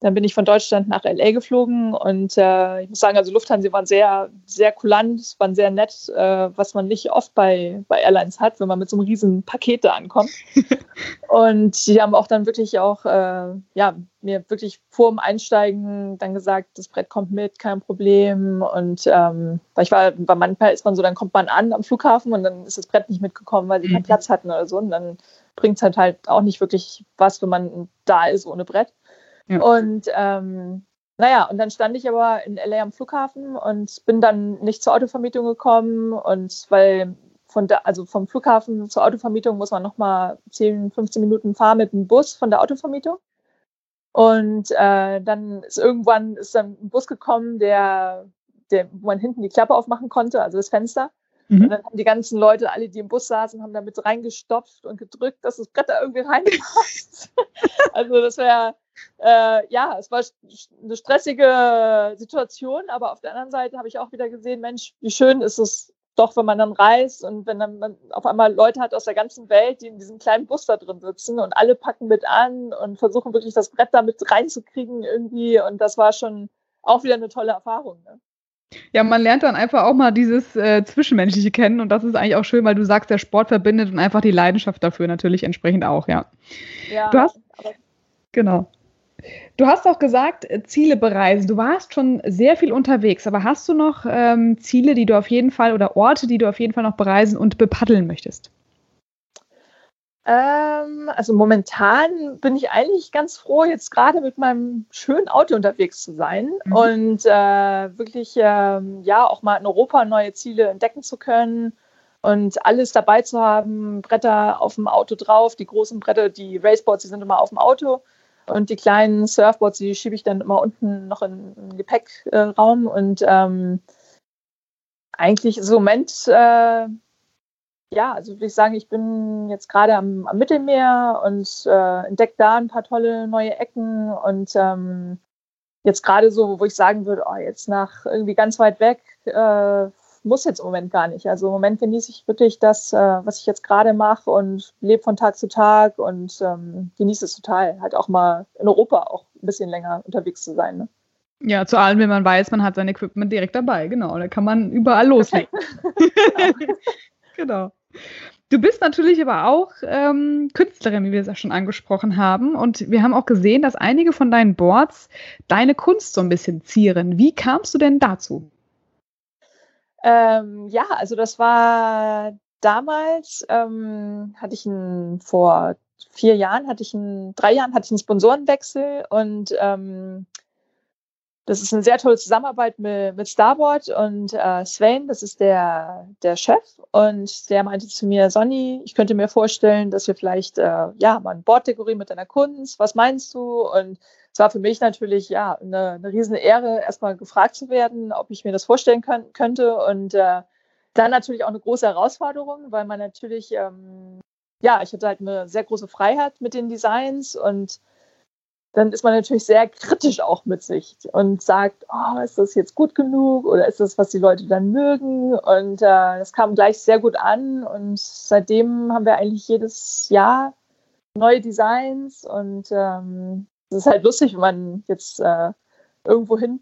dann bin ich von Deutschland nach LA geflogen und äh, ich muss sagen, also Lufthansa waren sehr, sehr kulant, waren sehr nett, äh, was man nicht oft bei, bei Airlines hat, wenn man mit so einem riesen Paket da ankommt. [laughs] und die haben auch dann wirklich auch, äh, ja, mir wirklich vor dem Einsteigen dann gesagt, das Brett kommt mit, kein Problem. Und ähm, weil ich war, bei manchmal ist man so, dann kommt man an am Flughafen und dann ist das Brett nicht mitgekommen, weil sie keinen mhm. Platz hatten oder so. Und dann bringt es halt halt auch nicht wirklich was, wenn man da ist ohne Brett. Und ähm, naja, und dann stand ich aber in LA am Flughafen und bin dann nicht zur Autovermietung gekommen und weil von da, also vom Flughafen zur Autovermietung muss man nochmal 10, 15 Minuten fahren mit dem Bus von der Autovermietung. Und äh, dann ist irgendwann ist dann ein Bus gekommen, der, der, wo man hinten die Klappe aufmachen konnte, also das Fenster. Mhm. Und dann haben die ganzen Leute, alle, die im Bus saßen, haben damit reingestopft und gedrückt, dass das Brett da irgendwie reinpasst. [laughs] also das wäre äh, ja, es war eine stressige Situation, aber auf der anderen Seite habe ich auch wieder gesehen, Mensch, wie schön ist es doch, wenn man dann reist und wenn dann man auf einmal Leute hat aus der ganzen Welt, die in diesem kleinen Bus da drin sitzen und alle packen mit an und versuchen wirklich das Brett da mit reinzukriegen irgendwie und das war schon auch wieder eine tolle Erfahrung. Ne? Ja, man lernt dann einfach auch mal dieses äh, Zwischenmenschliche kennen und das ist eigentlich auch schön, weil du sagst, der Sport verbindet und einfach die Leidenschaft dafür natürlich entsprechend auch, ja. Ja, du hast, genau. Du hast auch gesagt, äh, Ziele bereisen. Du warst schon sehr viel unterwegs, aber hast du noch ähm, Ziele, die du auf jeden Fall oder Orte, die du auf jeden Fall noch bereisen und bepaddeln möchtest? Ähm, also momentan bin ich eigentlich ganz froh, jetzt gerade mit meinem schönen Auto unterwegs zu sein mhm. und äh, wirklich ähm, ja auch mal in Europa neue Ziele entdecken zu können und alles dabei zu haben, Bretter auf dem Auto drauf, die großen Bretter, die Raceboards, die sind immer auf dem Auto und die kleinen Surfboards, die schiebe ich dann immer unten noch in den Gepäckraum. Und ähm, eigentlich im Moment, äh, ja, also würde ich sagen, ich bin jetzt gerade am, am, Mittelmeer und äh, entdecke da ein paar tolle neue Ecken. Und ähm, jetzt gerade so, wo ich sagen würde, oh, jetzt nach irgendwie ganz weit weg, äh, muss jetzt im Moment gar nicht. Also im Moment genieße ich wirklich das, äh, was ich jetzt gerade mache und lebe von Tag zu Tag und ähm, genieße es total, halt auch mal in Europa auch ein bisschen länger unterwegs zu sein. Ne? Ja, zu allem, wenn man weiß, man hat sein Equipment direkt dabei, genau. Da kann man überall loslegen. [laughs] genau. Du bist natürlich aber auch ähm, Künstlerin, wie wir es ja schon angesprochen haben. Und wir haben auch gesehen, dass einige von deinen Boards deine Kunst so ein bisschen zieren. Wie kamst du denn dazu? Ähm, ja, also das war damals, ähm, hatte ich einen, vor vier Jahren, hatte ich einen, drei Jahren hatte ich einen Sponsorenwechsel und ähm, das ist eine sehr tolle Zusammenarbeit mit, mit Starboard und äh, Sven, das ist der, der Chef und der meinte zu mir, Sonny, ich könnte mir vorstellen, dass wir vielleicht äh, ja mal ein Board dekorieren mit deiner Kunst, was meinst du? Und es war für mich natürlich ja eine, eine riesen Ehre, erstmal gefragt zu werden, ob ich mir das vorstellen können, könnte. Und äh, dann natürlich auch eine große Herausforderung, weil man natürlich, ähm, ja, ich hatte halt eine sehr große Freiheit mit den Designs und dann ist man natürlich sehr kritisch auch mit sich und sagt, oh, ist das jetzt gut genug oder ist das, was die Leute dann mögen? Und äh, das kam gleich sehr gut an und seitdem haben wir eigentlich jedes Jahr neue Designs und ähm, es ist halt lustig, wenn man jetzt äh, irgendwo hin,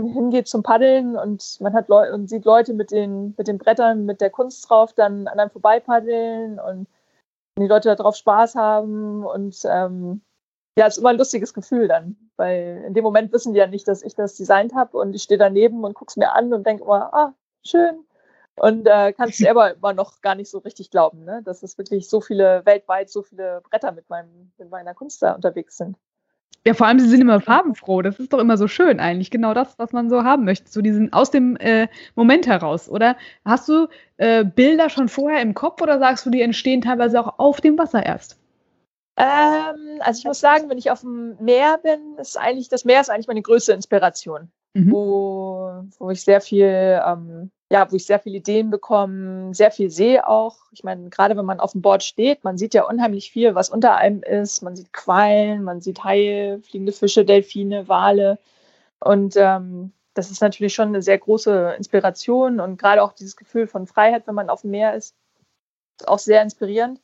hingeht zum Paddeln und man hat Leu und sieht Leute mit den, mit den Brettern, mit der Kunst drauf, dann an einem vorbeipaddeln und die Leute darauf Spaß haben und ähm, ja, ist immer ein lustiges Gefühl dann, weil in dem Moment wissen die ja nicht, dass ich das designt habe und ich stehe daneben und gucke es mir an und denke immer, ah, schön. Und äh, kann es selber [laughs] immer noch gar nicht so richtig glauben, ne? dass es wirklich so viele, weltweit so viele Bretter mit, meinem, mit meiner Kunst da unterwegs sind. Ja, vor allem, sie sind immer farbenfroh. Das ist doch immer so schön eigentlich. Genau das, was man so haben möchte. So diesen aus dem äh, Moment heraus, oder? Hast du äh, Bilder schon vorher im Kopf oder sagst du, die entstehen teilweise auch auf dem Wasser erst? Ähm, also ich muss sagen, wenn ich auf dem Meer bin, ist eigentlich, das Meer ist eigentlich meine größte Inspiration, mhm. wo, wo ich sehr viel, ähm, ja, wo ich sehr viele Ideen bekomme, sehr viel sehe auch. Ich meine, gerade wenn man auf dem Board steht, man sieht ja unheimlich viel, was unter einem ist. Man sieht Quallen, man sieht Haie, fliegende Fische, Delfine, Wale. Und ähm, das ist natürlich schon eine sehr große Inspiration und gerade auch dieses Gefühl von Freiheit, wenn man auf dem Meer ist, ist auch sehr inspirierend.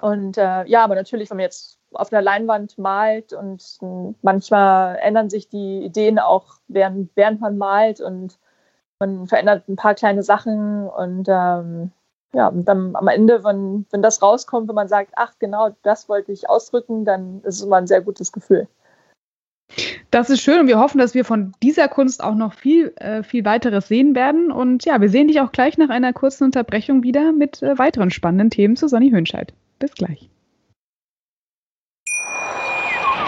Und äh, ja, aber natürlich, wenn man jetzt auf einer Leinwand malt und manchmal ändern sich die Ideen auch, während, während man malt und man verändert ein paar kleine Sachen und ähm, ja, und dann am Ende, wenn, wenn das rauskommt, wenn man sagt, ach genau, das wollte ich ausdrücken, dann ist es immer ein sehr gutes Gefühl. Das ist schön und wir hoffen, dass wir von dieser Kunst auch noch viel, äh, viel weiteres sehen werden. Und ja, wir sehen dich auch gleich nach einer kurzen Unterbrechung wieder mit äh, weiteren spannenden Themen zu Sonny Hönscheid. Bis gleich.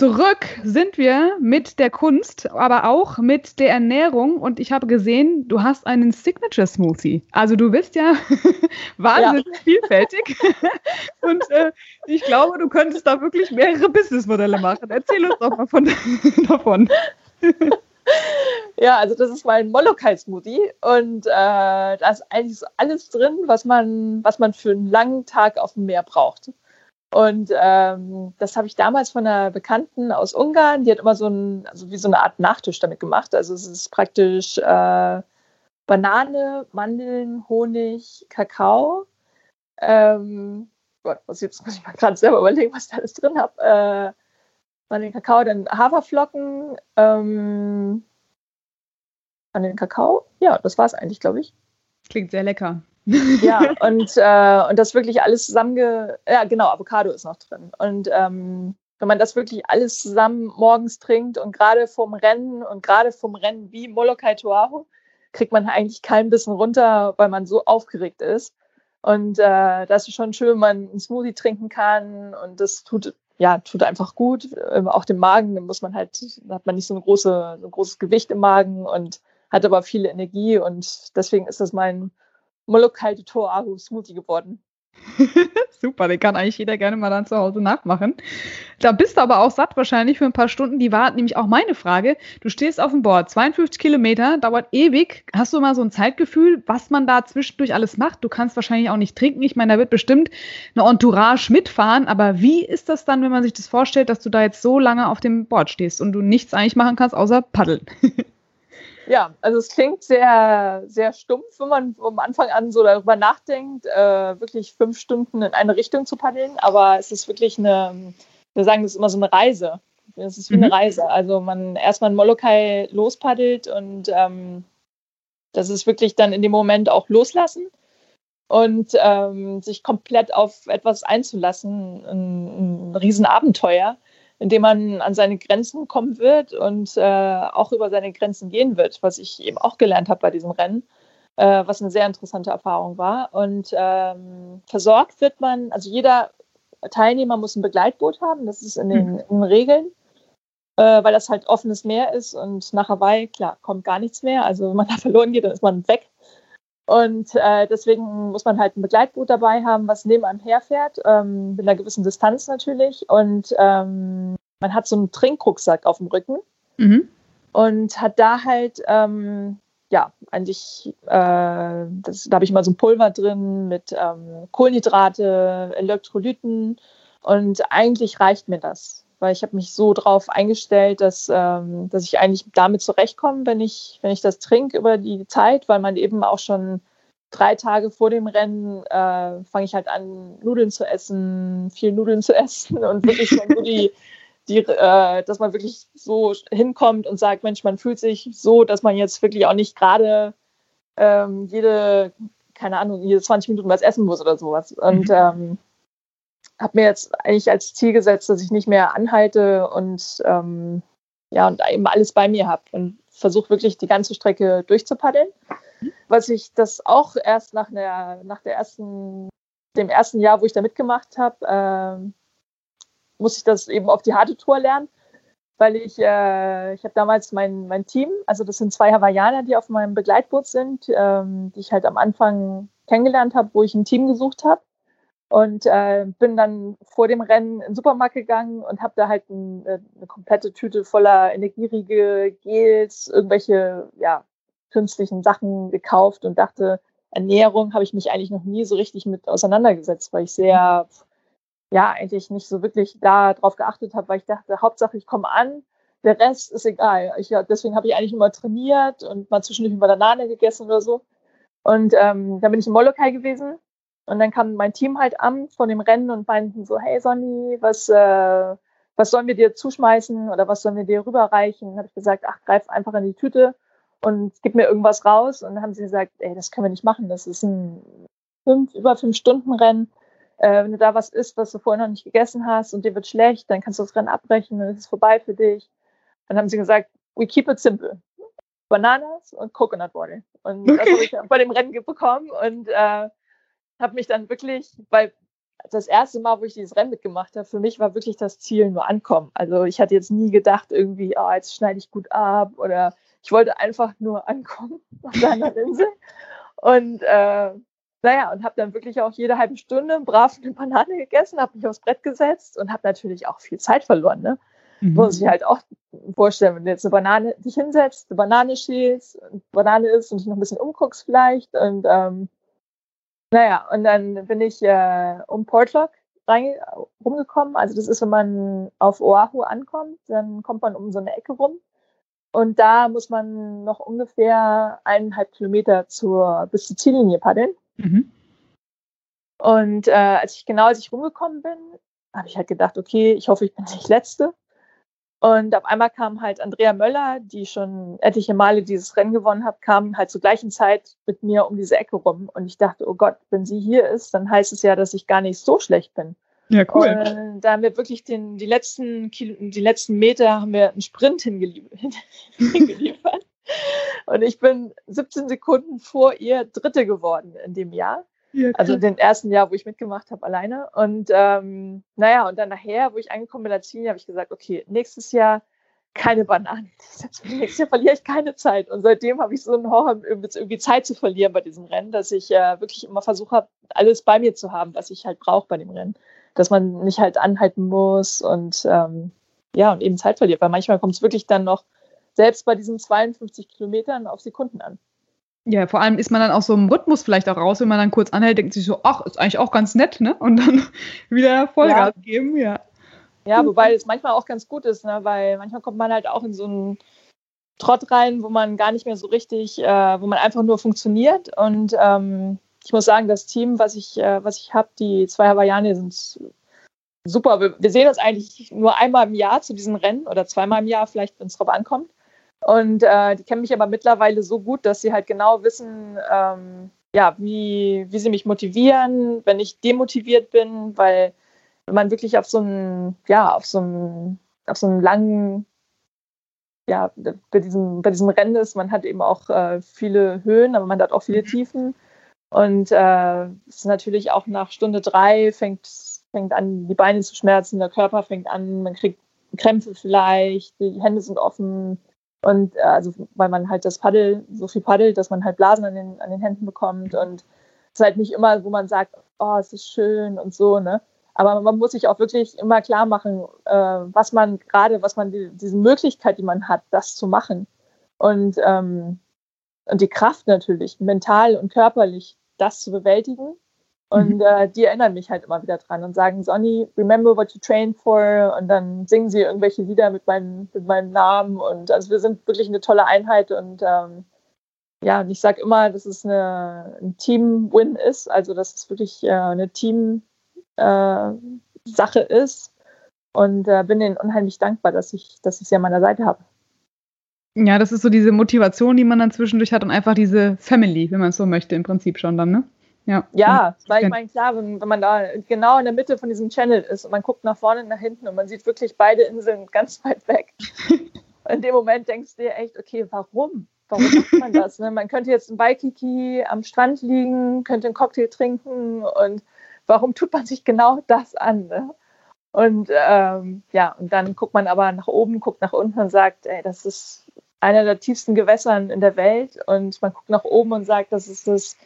zurück sind wir mit der Kunst, aber auch mit der Ernährung. Und ich habe gesehen, du hast einen Signature Smoothie. Also du bist ja [laughs] wahnsinnig ja. vielfältig. [laughs] Und äh, ich glaube, du könntest da wirklich mehrere Businessmodelle machen. Erzähl uns doch mal von, [laughs] davon. Ja, also das ist mein Molokai-Smoothie und äh, da ist eigentlich so alles drin, was man, was man für einen langen Tag auf dem Meer braucht. Und ähm, das habe ich damals von einer Bekannten aus Ungarn, die hat immer so ein, also wie so eine Art Nachtisch damit gemacht. Also es ist praktisch äh, Banane, Mandeln, Honig, Kakao. Ähm, Gott, was jetzt muss ich mal gerade selber überlegen, was ich da alles drin habe. Äh, Mandeln, Kakao, dann Haferflocken, ähm, Mandeln, Kakao. Ja, das war es eigentlich, glaube ich. Klingt sehr lecker. Ja, [laughs] und, äh, und das wirklich alles zusammenge... Ja, genau, Avocado ist noch drin. Und ähm, wenn man das wirklich alles zusammen morgens trinkt und gerade vom Rennen und gerade vom Rennen wie Molokai Tuahu, kriegt man eigentlich kein bisschen runter, weil man so aufgeregt ist. Und äh, das ist schon schön, wenn man einen Smoothie trinken kann und das tut ja tut einfach gut. Ähm, auch dem Magen, dann muss man halt, hat man nicht so, eine große, so ein großes Gewicht im Magen und hat aber viel Energie und deswegen ist das mein Molokai Toaru Smoothie geworden. [laughs] Super, den kann eigentlich jeder gerne mal dann zu Hause nachmachen. Da bist du aber auch satt wahrscheinlich für ein paar Stunden. Die war nämlich auch meine Frage. Du stehst auf dem Board, 52 Kilometer, dauert ewig. Hast du mal so ein Zeitgefühl, was man da zwischendurch alles macht? Du kannst wahrscheinlich auch nicht trinken. Ich meine, da wird bestimmt eine Entourage mitfahren. Aber wie ist das dann, wenn man sich das vorstellt, dass du da jetzt so lange auf dem Board stehst und du nichts eigentlich machen kannst, außer paddeln? [laughs] Ja, also es klingt sehr, sehr stumpf, wenn man am Anfang an so darüber nachdenkt, äh, wirklich fünf Stunden in eine Richtung zu paddeln. Aber es ist wirklich eine, wir sagen das ist immer so eine Reise. Es ist wie mhm. eine Reise. Also man erstmal in Molokai lospaddelt und ähm, das ist wirklich dann in dem Moment auch loslassen und ähm, sich komplett auf etwas einzulassen, ein, ein Riesenabenteuer in dem man an seine Grenzen kommen wird und äh, auch über seine Grenzen gehen wird, was ich eben auch gelernt habe bei diesem Rennen, äh, was eine sehr interessante Erfahrung war. Und ähm, versorgt wird man, also jeder Teilnehmer muss ein Begleitboot haben, das ist in den, hm. in den Regeln. äh, weil das halt offenes Meer ist und nach Hawaii, klar, kommt gar nichts mehr. Also wenn man da verloren geht, dann ist man weg. Und äh, deswegen muss man halt ein Begleitboot dabei haben, was neben einem herfährt, ähm, mit einer gewissen Distanz natürlich. Und ähm, man hat so einen Trinkrucksack auf dem Rücken mhm. und hat da halt, ähm, ja, eigentlich, äh, das, da habe ich mal so ein Pulver drin mit ähm, Kohlenhydrate, Elektrolyten und eigentlich reicht mir das weil ich habe mich so drauf eingestellt, dass, ähm, dass ich eigentlich damit zurechtkomme, wenn ich, wenn ich das trinke über die Zeit, weil man eben auch schon drei Tage vor dem Rennen äh, fange ich halt an, Nudeln zu essen, viel Nudeln zu [laughs] essen und wirklich schon so die, die äh, dass man wirklich so hinkommt und sagt, Mensch, man fühlt sich so, dass man jetzt wirklich auch nicht gerade ähm, jede, keine Ahnung, jede 20 Minuten was essen muss oder sowas. Und mhm. ähm, habe mir jetzt eigentlich als Ziel gesetzt, dass ich nicht mehr anhalte und ähm, ja und eben alles bei mir habe und versuche wirklich die ganze Strecke durchzupaddeln. Was ich das auch erst nach der, nach der ersten, dem ersten Jahr, wo ich da mitgemacht habe, äh, muss ich das eben auf die harte Tour lernen, weil ich, äh, ich habe damals mein, mein Team, also das sind zwei Hawaiianer, die auf meinem Begleitboot sind, ähm, die ich halt am Anfang kennengelernt habe, wo ich ein Team gesucht habe. Und äh, bin dann vor dem Rennen in den Supermarkt gegangen und habe da halt ein, äh, eine komplette Tüte voller Energieriege, Gels, irgendwelche ja, künstlichen Sachen gekauft und dachte, Ernährung habe ich mich eigentlich noch nie so richtig mit auseinandergesetzt, weil ich sehr, ja, eigentlich nicht so wirklich da drauf geachtet habe, weil ich dachte, Hauptsache ich komme an, der Rest ist egal. Ich, deswegen habe ich eigentlich mal trainiert und mal zwischendurch eine Banane gegessen oder so. Und ähm, dann bin ich in Molokai gewesen und dann kam mein Team halt an von dem Rennen und meinten so, hey Sonny, was, äh, was sollen wir dir zuschmeißen oder was sollen wir dir rüberreichen? Dann habe ich gesagt, ach, greif einfach in die Tüte und gib mir irgendwas raus. Und dann haben sie gesagt, ey, das können wir nicht machen. Das ist ein fünf, über fünf Stunden Rennen. Äh, wenn du da was isst, was du vorher noch nicht gegessen hast und dir wird schlecht, dann kannst du das Rennen abbrechen und es ist vorbei für dich. Dann haben sie gesagt, we keep it simple. Bananas und Coconut Water. Und okay. das habe ich bei dem Rennen bekommen und äh, habe mich dann wirklich, weil das erste Mal, wo ich dieses Rennen mitgemacht habe, für mich war wirklich das Ziel nur ankommen. Also ich hatte jetzt nie gedacht, irgendwie, oh, jetzt schneide ich gut ab oder ich wollte einfach nur [laughs] ankommen auf seiner Insel. Und äh, naja, und habe dann wirklich auch jede halbe Stunde brav eine [laughs] Banane gegessen, habe mich aufs Brett gesetzt und habe natürlich auch viel Zeit verloren. Ne? Mhm. Muss ich halt auch vorstellen, wenn du jetzt eine Banane dich hinsetzt, eine Banane schälst, eine Banane isst und dich noch ein bisschen umguckst vielleicht und ähm, naja, und dann bin ich äh, um Portlock rein, rumgekommen. Also das ist, wenn man auf Oahu ankommt, dann kommt man um so eine Ecke rum. Und da muss man noch ungefähr eineinhalb Kilometer zur, bis zur Ziellinie paddeln. Mhm. Und äh, als ich genau als ich rumgekommen bin, habe ich halt gedacht, okay, ich hoffe, ich bin nicht Letzte. Und auf einmal kam halt Andrea Möller, die schon etliche Male dieses Rennen gewonnen hat, kam halt zur gleichen Zeit mit mir um diese Ecke rum. Und ich dachte, oh Gott, wenn sie hier ist, dann heißt es ja, dass ich gar nicht so schlecht bin. Ja, cool. Und da haben wir wirklich den, die, letzten Kilo, die letzten Meter haben wir einen Sprint [laughs] hingeliefert. Und ich bin 17 Sekunden vor ihr Dritte geworden in dem Jahr. Ja, also den ersten Jahr, wo ich mitgemacht habe, alleine. Und ähm, naja, und dann nachher, wo ich angekommen bin als Ziel, habe ich gesagt, okay, nächstes Jahr keine Bananen. [laughs] Nächstes Jahr verliere ich keine Zeit. Und seitdem habe ich so einen Horror, irgendwie Zeit zu verlieren bei diesem Rennen, dass ich äh, wirklich immer versuche, alles bei mir zu haben, was ich halt brauche bei dem Rennen. Dass man nicht halt anhalten muss und ähm, ja, und eben Zeit verliert. Weil manchmal kommt es wirklich dann noch, selbst bei diesen 52 Kilometern, auf Sekunden an. Ja, vor allem ist man dann auch so im Rhythmus vielleicht auch raus, wenn man dann kurz anhält, denkt sich so, ach, ist eigentlich auch ganz nett, ne? Und dann [laughs] wieder Vollgas ja. geben, ja. Ja, wobei es manchmal auch ganz gut ist, ne? weil manchmal kommt man halt auch in so einen Trott rein, wo man gar nicht mehr so richtig, äh, wo man einfach nur funktioniert. Und ähm, ich muss sagen, das Team, was ich, äh, was ich habe, die zwei Hawaiianer sind super. Wir, wir, sehen uns eigentlich nur einmal im Jahr zu diesen Rennen oder zweimal im Jahr, vielleicht, wenn es drauf ankommt. Und äh, die kennen mich aber mittlerweile so gut, dass sie halt genau wissen, ähm, ja, wie, wie sie mich motivieren, wenn ich demotiviert bin, weil wenn man wirklich auf so einem, ja, auf so einem, auf so einem langen, ja, bei diesem, bei diesem Rennen ist, man hat eben auch äh, viele Höhen, aber man hat auch viele mhm. Tiefen. Und äh, es ist natürlich auch nach Stunde drei fängt, fängt an, die Beine zu schmerzen, der Körper fängt an, man kriegt Krämpfe vielleicht, die Hände sind offen und äh, also weil man halt das Paddel so viel paddelt, dass man halt Blasen an den, an den Händen bekommt und es ist halt nicht immer, wo man sagt, oh, es ist schön und so, ne? Aber man muss sich auch wirklich immer klar machen, äh, was man gerade, was man die, diese Möglichkeit, die man hat, das zu machen. Und, ähm, und die Kraft natürlich, mental und körperlich, das zu bewältigen. Und mhm. äh, die erinnern mich halt immer wieder dran und sagen, Sonny, remember what you trained for. Und dann singen sie irgendwelche Lieder mit, meinem mit meinem Namen. Und also wir sind wirklich eine tolle Einheit. Und ähm, ja, und ich sage immer, dass es eine, ein Team-Win ist. Also dass es wirklich äh, eine Team-Sache äh, ist. Und äh, bin ihnen unheimlich dankbar, dass ich, dass ich sie an meiner Seite habe. Ja, das ist so diese Motivation, die man dann zwischendurch hat und einfach diese Family, wenn man es so möchte, im Prinzip schon dann, ne? Ja, ja weil ich meine, klar, wenn, wenn, man da genau in der Mitte von diesem Channel ist und man guckt nach vorne und nach hinten und man sieht wirklich beide Inseln ganz [laughs] weit weg. [laughs] in dem Moment denkst du dir echt, okay, warum? Warum macht man das? Ne? Man könnte jetzt in Waikiki am Strand liegen, könnte einen Cocktail trinken und warum tut man sich genau das an? Ne? Und ähm, ja, und dann guckt man aber nach oben, guckt nach unten und sagt, ey, das ist einer der tiefsten Gewässern in der Welt. Und man guckt nach oben und sagt, das ist das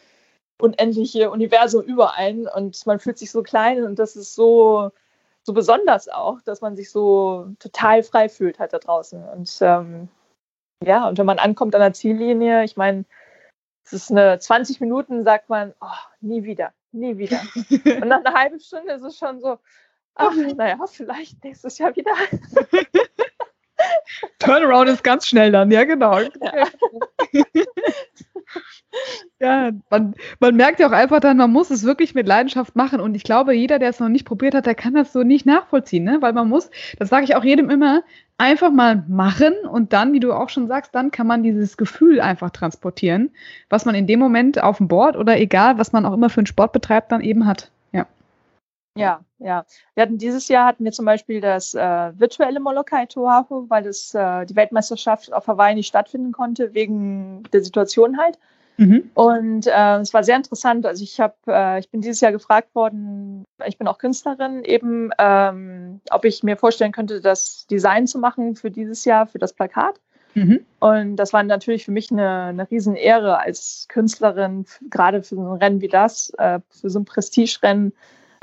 unendliche Universum über einen und man fühlt sich so klein und das ist so, so besonders auch, dass man sich so total frei fühlt halt da draußen. Und ähm, ja, und wenn man ankommt an der Ziellinie, ich meine, es ist eine 20 Minuten, sagt man, oh, nie wieder, nie wieder. [laughs] und nach einer halben Stunde ist es schon so, ach, naja, vielleicht nächstes Jahr wieder. [laughs] Turnaround ist ganz schnell dann, ja, genau. Ja. [laughs] ja, man, man merkt ja auch einfach dann, man muss es wirklich mit Leidenschaft machen. Und ich glaube, jeder, der es noch nicht probiert hat, der kann das so nicht nachvollziehen, ne? Weil man muss, das sage ich auch jedem immer, einfach mal machen und dann, wie du auch schon sagst, dann kann man dieses Gefühl einfach transportieren, was man in dem Moment auf dem Board oder egal, was man auch immer für einen Sport betreibt, dann eben hat. Ja, ja. Wir hatten dieses Jahr hatten wir zum Beispiel das äh, virtuelle Molokai Tohaku, weil das, äh, die Weltmeisterschaft auf Hawaii nicht stattfinden konnte, wegen der Situation halt. Mhm. Und äh, es war sehr interessant. Also ich habe, äh, ich bin dieses Jahr gefragt worden, ich bin auch Künstlerin, eben, ähm, ob ich mir vorstellen könnte, das Design zu machen für dieses Jahr, für das Plakat. Mhm. Und das war natürlich für mich eine, eine Riesenehre als Künstlerin, gerade für so ein Rennen wie das, äh, für so ein Prestigerennen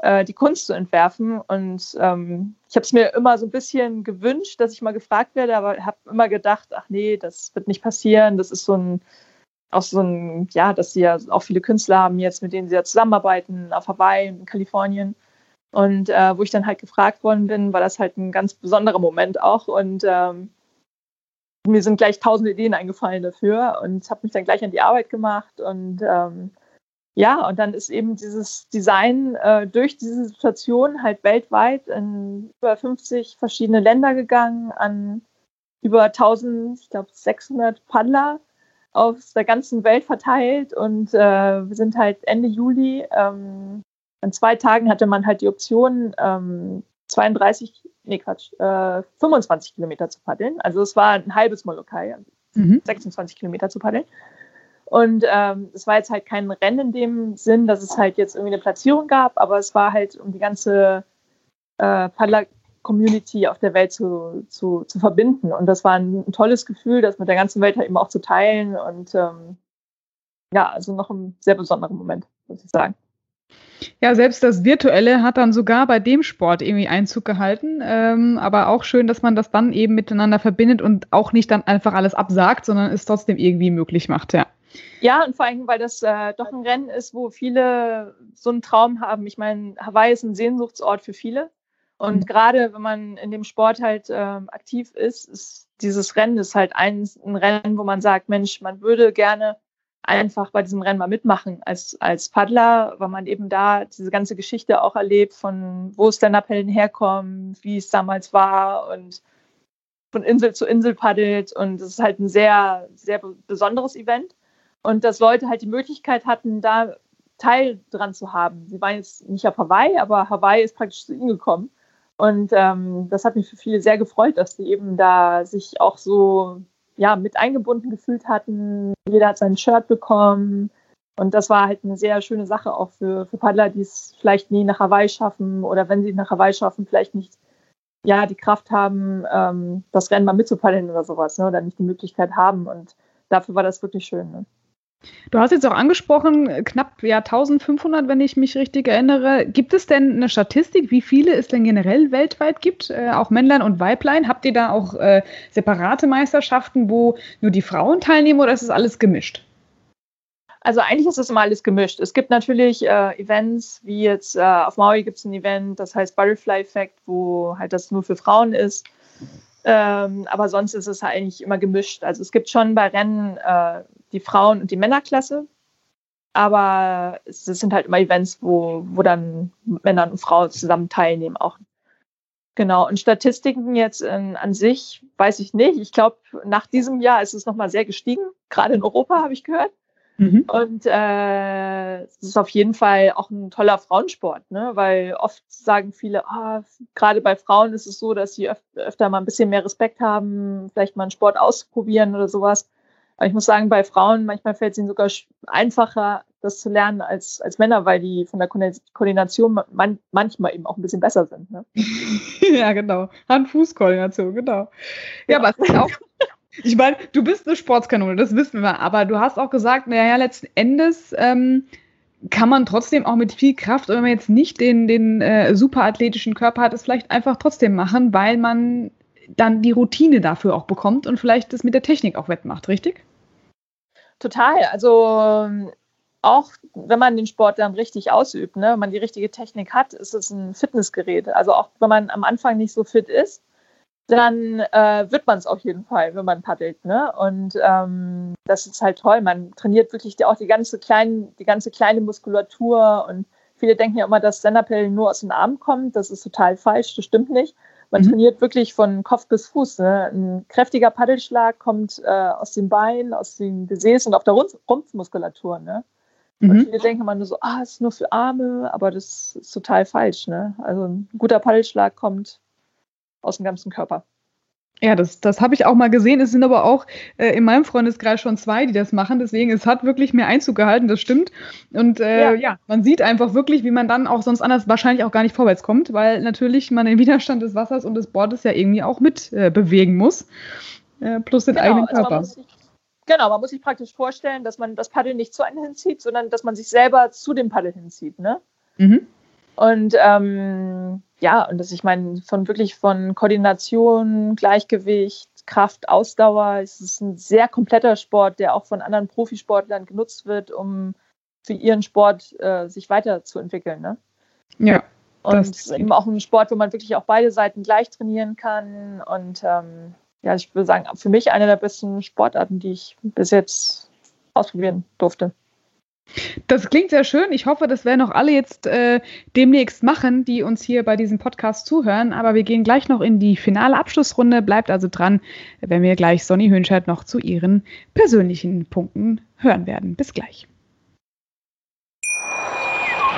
äh, die Kunst zu entwerfen. Und ähm, ich habe es mir immer so ein bisschen gewünscht, dass ich mal gefragt werde, aber habe immer gedacht, ach nee, das wird nicht passieren. Das ist so ein, auch so ein, ja, dass sie ja auch viele Künstler haben jetzt, mit denen sie ja zusammenarbeiten, auf Hawaii, in Kalifornien. Und äh, wo ich dann halt gefragt worden bin, war das halt ein ganz besonderer Moment auch. Und ähm, mir sind gleich tausend Ideen eingefallen dafür und habe mich dann gleich an die Arbeit gemacht und ähm, ja, und dann ist eben dieses Design äh, durch diese Situation halt weltweit in über 50 verschiedene Länder gegangen, an über 1000, ich glaube 600 Paddler auf der ganzen Welt verteilt und äh, wir sind halt Ende Juli, ähm, an zwei Tagen hatte man halt die Option, ähm, 32, nee Quatsch, äh, 25 Kilometer zu paddeln. Also es war ein halbes Molokai, mhm. 26 Kilometer zu paddeln. Und ähm, es war jetzt halt kein Rennen in dem Sinn, dass es halt jetzt irgendwie eine Platzierung gab, aber es war halt, um die ganze äh, Paddler-Community auf der Welt zu, zu, zu verbinden. Und das war ein, ein, tolles Gefühl, das mit der ganzen Welt halt eben auch zu teilen. Und ähm, ja, also noch ein sehr besonderer Moment, muss ich sagen. Ja, selbst das Virtuelle hat dann sogar bei dem Sport irgendwie Einzug gehalten. Ähm, aber auch schön, dass man das dann eben miteinander verbindet und auch nicht dann einfach alles absagt, sondern es trotzdem irgendwie möglich macht, ja. Ja, und vor allem, weil das äh, doch ein Rennen ist, wo viele so einen Traum haben. Ich meine, Hawaii ist ein Sehnsuchtsort für viele. Und mhm. gerade wenn man in dem Sport halt ähm, aktiv ist, ist dieses Rennen ist halt ein, ein Rennen, wo man sagt, Mensch, man würde gerne einfach bei diesem Rennen mal mitmachen als, als Paddler, weil man eben da diese ganze Geschichte auch erlebt, von wo Stand-Up-Helden herkommen, wie es damals war und von Insel zu Insel paddelt. Und es ist halt ein sehr, sehr besonderes Event und dass Leute halt die Möglichkeit hatten, da Teil dran zu haben. Sie waren jetzt nicht auf Hawaii, aber Hawaii ist praktisch zu ihnen gekommen. Und ähm, das hat mich für viele sehr gefreut, dass sie eben da sich auch so ja, mit eingebunden gefühlt hatten. Jeder hat sein Shirt bekommen. Und das war halt eine sehr schöne Sache auch für, für Paddler, die es vielleicht nie nach Hawaii schaffen oder wenn sie nach Hawaii schaffen, vielleicht nicht ja, die Kraft haben, ähm, das Rennen mal mitzupaddeln oder sowas, ne? oder nicht die Möglichkeit haben. Und dafür war das wirklich schön. Ne? Du hast jetzt auch angesprochen, knapp ja, 1500, wenn ich mich richtig erinnere. Gibt es denn eine Statistik, wie viele es denn generell weltweit gibt, äh, auch Männlein und Weiblein? Habt ihr da auch äh, separate Meisterschaften, wo nur die Frauen teilnehmen oder ist es alles gemischt? Also eigentlich ist es immer alles gemischt. Es gibt natürlich äh, Events, wie jetzt äh, auf Maui gibt es ein Event, das heißt Butterfly Effect, wo halt das nur für Frauen ist. Ähm, aber sonst ist es eigentlich immer gemischt. Also es gibt schon bei Rennen äh, die Frauen- und die Männerklasse. Aber es, es, sind halt immer Events, wo, wo dann Männer und Frauen zusammen teilnehmen auch. Genau, und Statistiken jetzt in, an sich weiß ich nicht. Ich glaube, nach diesem Jahr ist es nochmal sehr gestiegen, gerade in Europa habe ich gehört. Mhm. Und äh, es ist auf jeden Fall auch ein toller Frauensport, ne? weil oft sagen viele, oh, gerade bei Frauen ist es so, dass sie öf öfter mal ein bisschen mehr Respekt haben, vielleicht mal einen Sport auszuprobieren oder sowas. Aber ich muss sagen, bei Frauen manchmal fällt es ihnen sogar einfacher, das zu lernen als, als Männer, weil die von der Koordination man, manchmal eben auch ein bisschen besser sind. Ne? [laughs] ja, genau. Hand-Fuß-Koordination, genau. Ja, ja, aber es ist auch [laughs] ich meine, du bist eine Sportskanone, das wissen wir, aber du hast auch gesagt, naja, letzten Endes ähm, kann man trotzdem auch mit viel Kraft, wenn man jetzt nicht den, den äh, superathletischen Körper hat, es vielleicht einfach trotzdem machen, weil man dann die Routine dafür auch bekommt und vielleicht das mit der Technik auch wettmacht, richtig? Total. Also auch wenn man den Sport dann richtig ausübt, ne, wenn man die richtige Technik hat, ist es ein Fitnessgerät. Also auch wenn man am Anfang nicht so fit ist, dann äh, wird man es auf jeden Fall, wenn man paddelt. Ne? Und ähm, das ist halt toll. Man trainiert wirklich die, auch die ganze, kleinen, die ganze kleine Muskulatur und viele denken ja immer, dass Stand-Up nur aus dem Arm kommt. Das ist total falsch, das stimmt nicht. Man mhm. trainiert wirklich von Kopf bis Fuß. Ne? Ein kräftiger Paddelschlag kommt äh, aus dem Bein, aus dem Gesäß und auf der Rumpfmuskulatur. Ne? Mhm. Und viele denken immer nur so, ah, ist nur für Arme, aber das ist total falsch. Ne? Also ein guter Paddelschlag kommt aus dem ganzen Körper. Ja, das, das habe ich auch mal gesehen. Es sind aber auch äh, in meinem Freundeskreis schon zwei, die das machen. Deswegen, es hat wirklich mehr Einzug gehalten, das stimmt. Und äh, ja. ja. man sieht einfach wirklich, wie man dann auch sonst anders wahrscheinlich auch gar nicht vorwärts kommt, weil natürlich man den [laughs] Widerstand des Wassers und des Bordes ja irgendwie auch mit äh, bewegen muss. Äh, plus den genau, eigenen also Körper. Also genau, man muss sich praktisch vorstellen, dass man das Paddel nicht zu einem hinzieht, sondern dass man sich selber zu dem Paddel hinzieht. Ne? Mhm. Und ähm, ja, und das, ich meine, von wirklich von Koordination, Gleichgewicht, Kraft, Ausdauer, es ist ein sehr kompletter Sport, der auch von anderen Profisportlern genutzt wird, um für ihren Sport äh, sich weiterzuentwickeln. Ne? Ja. Und eben auch ein Sport, wo man wirklich auch beide Seiten gleich trainieren kann. Und ähm, ja, ich würde sagen, für mich eine der besten Sportarten, die ich bis jetzt ausprobieren durfte. Das klingt sehr schön. Ich hoffe, das werden auch alle jetzt äh, demnächst machen, die uns hier bei diesem Podcast zuhören. Aber wir gehen gleich noch in die finale Abschlussrunde. Bleibt also dran, wenn wir gleich Sonny Hönschert noch zu ihren persönlichen Punkten hören werden. Bis gleich.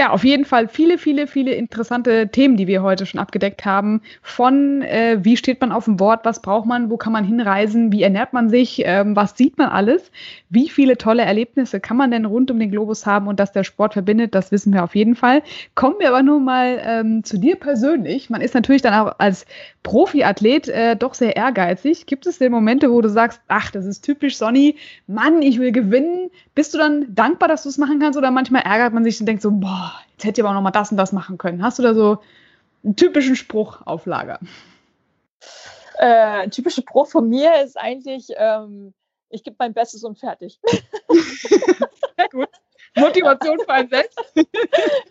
Ja, auf jeden Fall viele, viele, viele interessante Themen, die wir heute schon abgedeckt haben. Von äh, wie steht man auf dem Board, was braucht man, wo kann man hinreisen, wie ernährt man sich, ähm, was sieht man alles, wie viele tolle Erlebnisse kann man denn rund um den Globus haben und dass der Sport verbindet, das wissen wir auf jeden Fall. Kommen wir aber nun mal ähm, zu dir persönlich. Man ist natürlich dann auch als Profiathlet äh, doch sehr ehrgeizig. Gibt es denn Momente, wo du sagst, ach, das ist typisch Sonny, Mann, ich will gewinnen? Bist du dann dankbar, dass du es machen kannst oder manchmal ärgert man sich und denkt so, boah, jetzt hätte ich aber noch mal das und das machen können. Hast du da so einen typischen Spruch auf Lager? Äh, ein typischer Spruch von mir ist eigentlich, ähm, ich gebe mein Bestes und fertig. [laughs] Gut. Motivation für einen selbst. [laughs]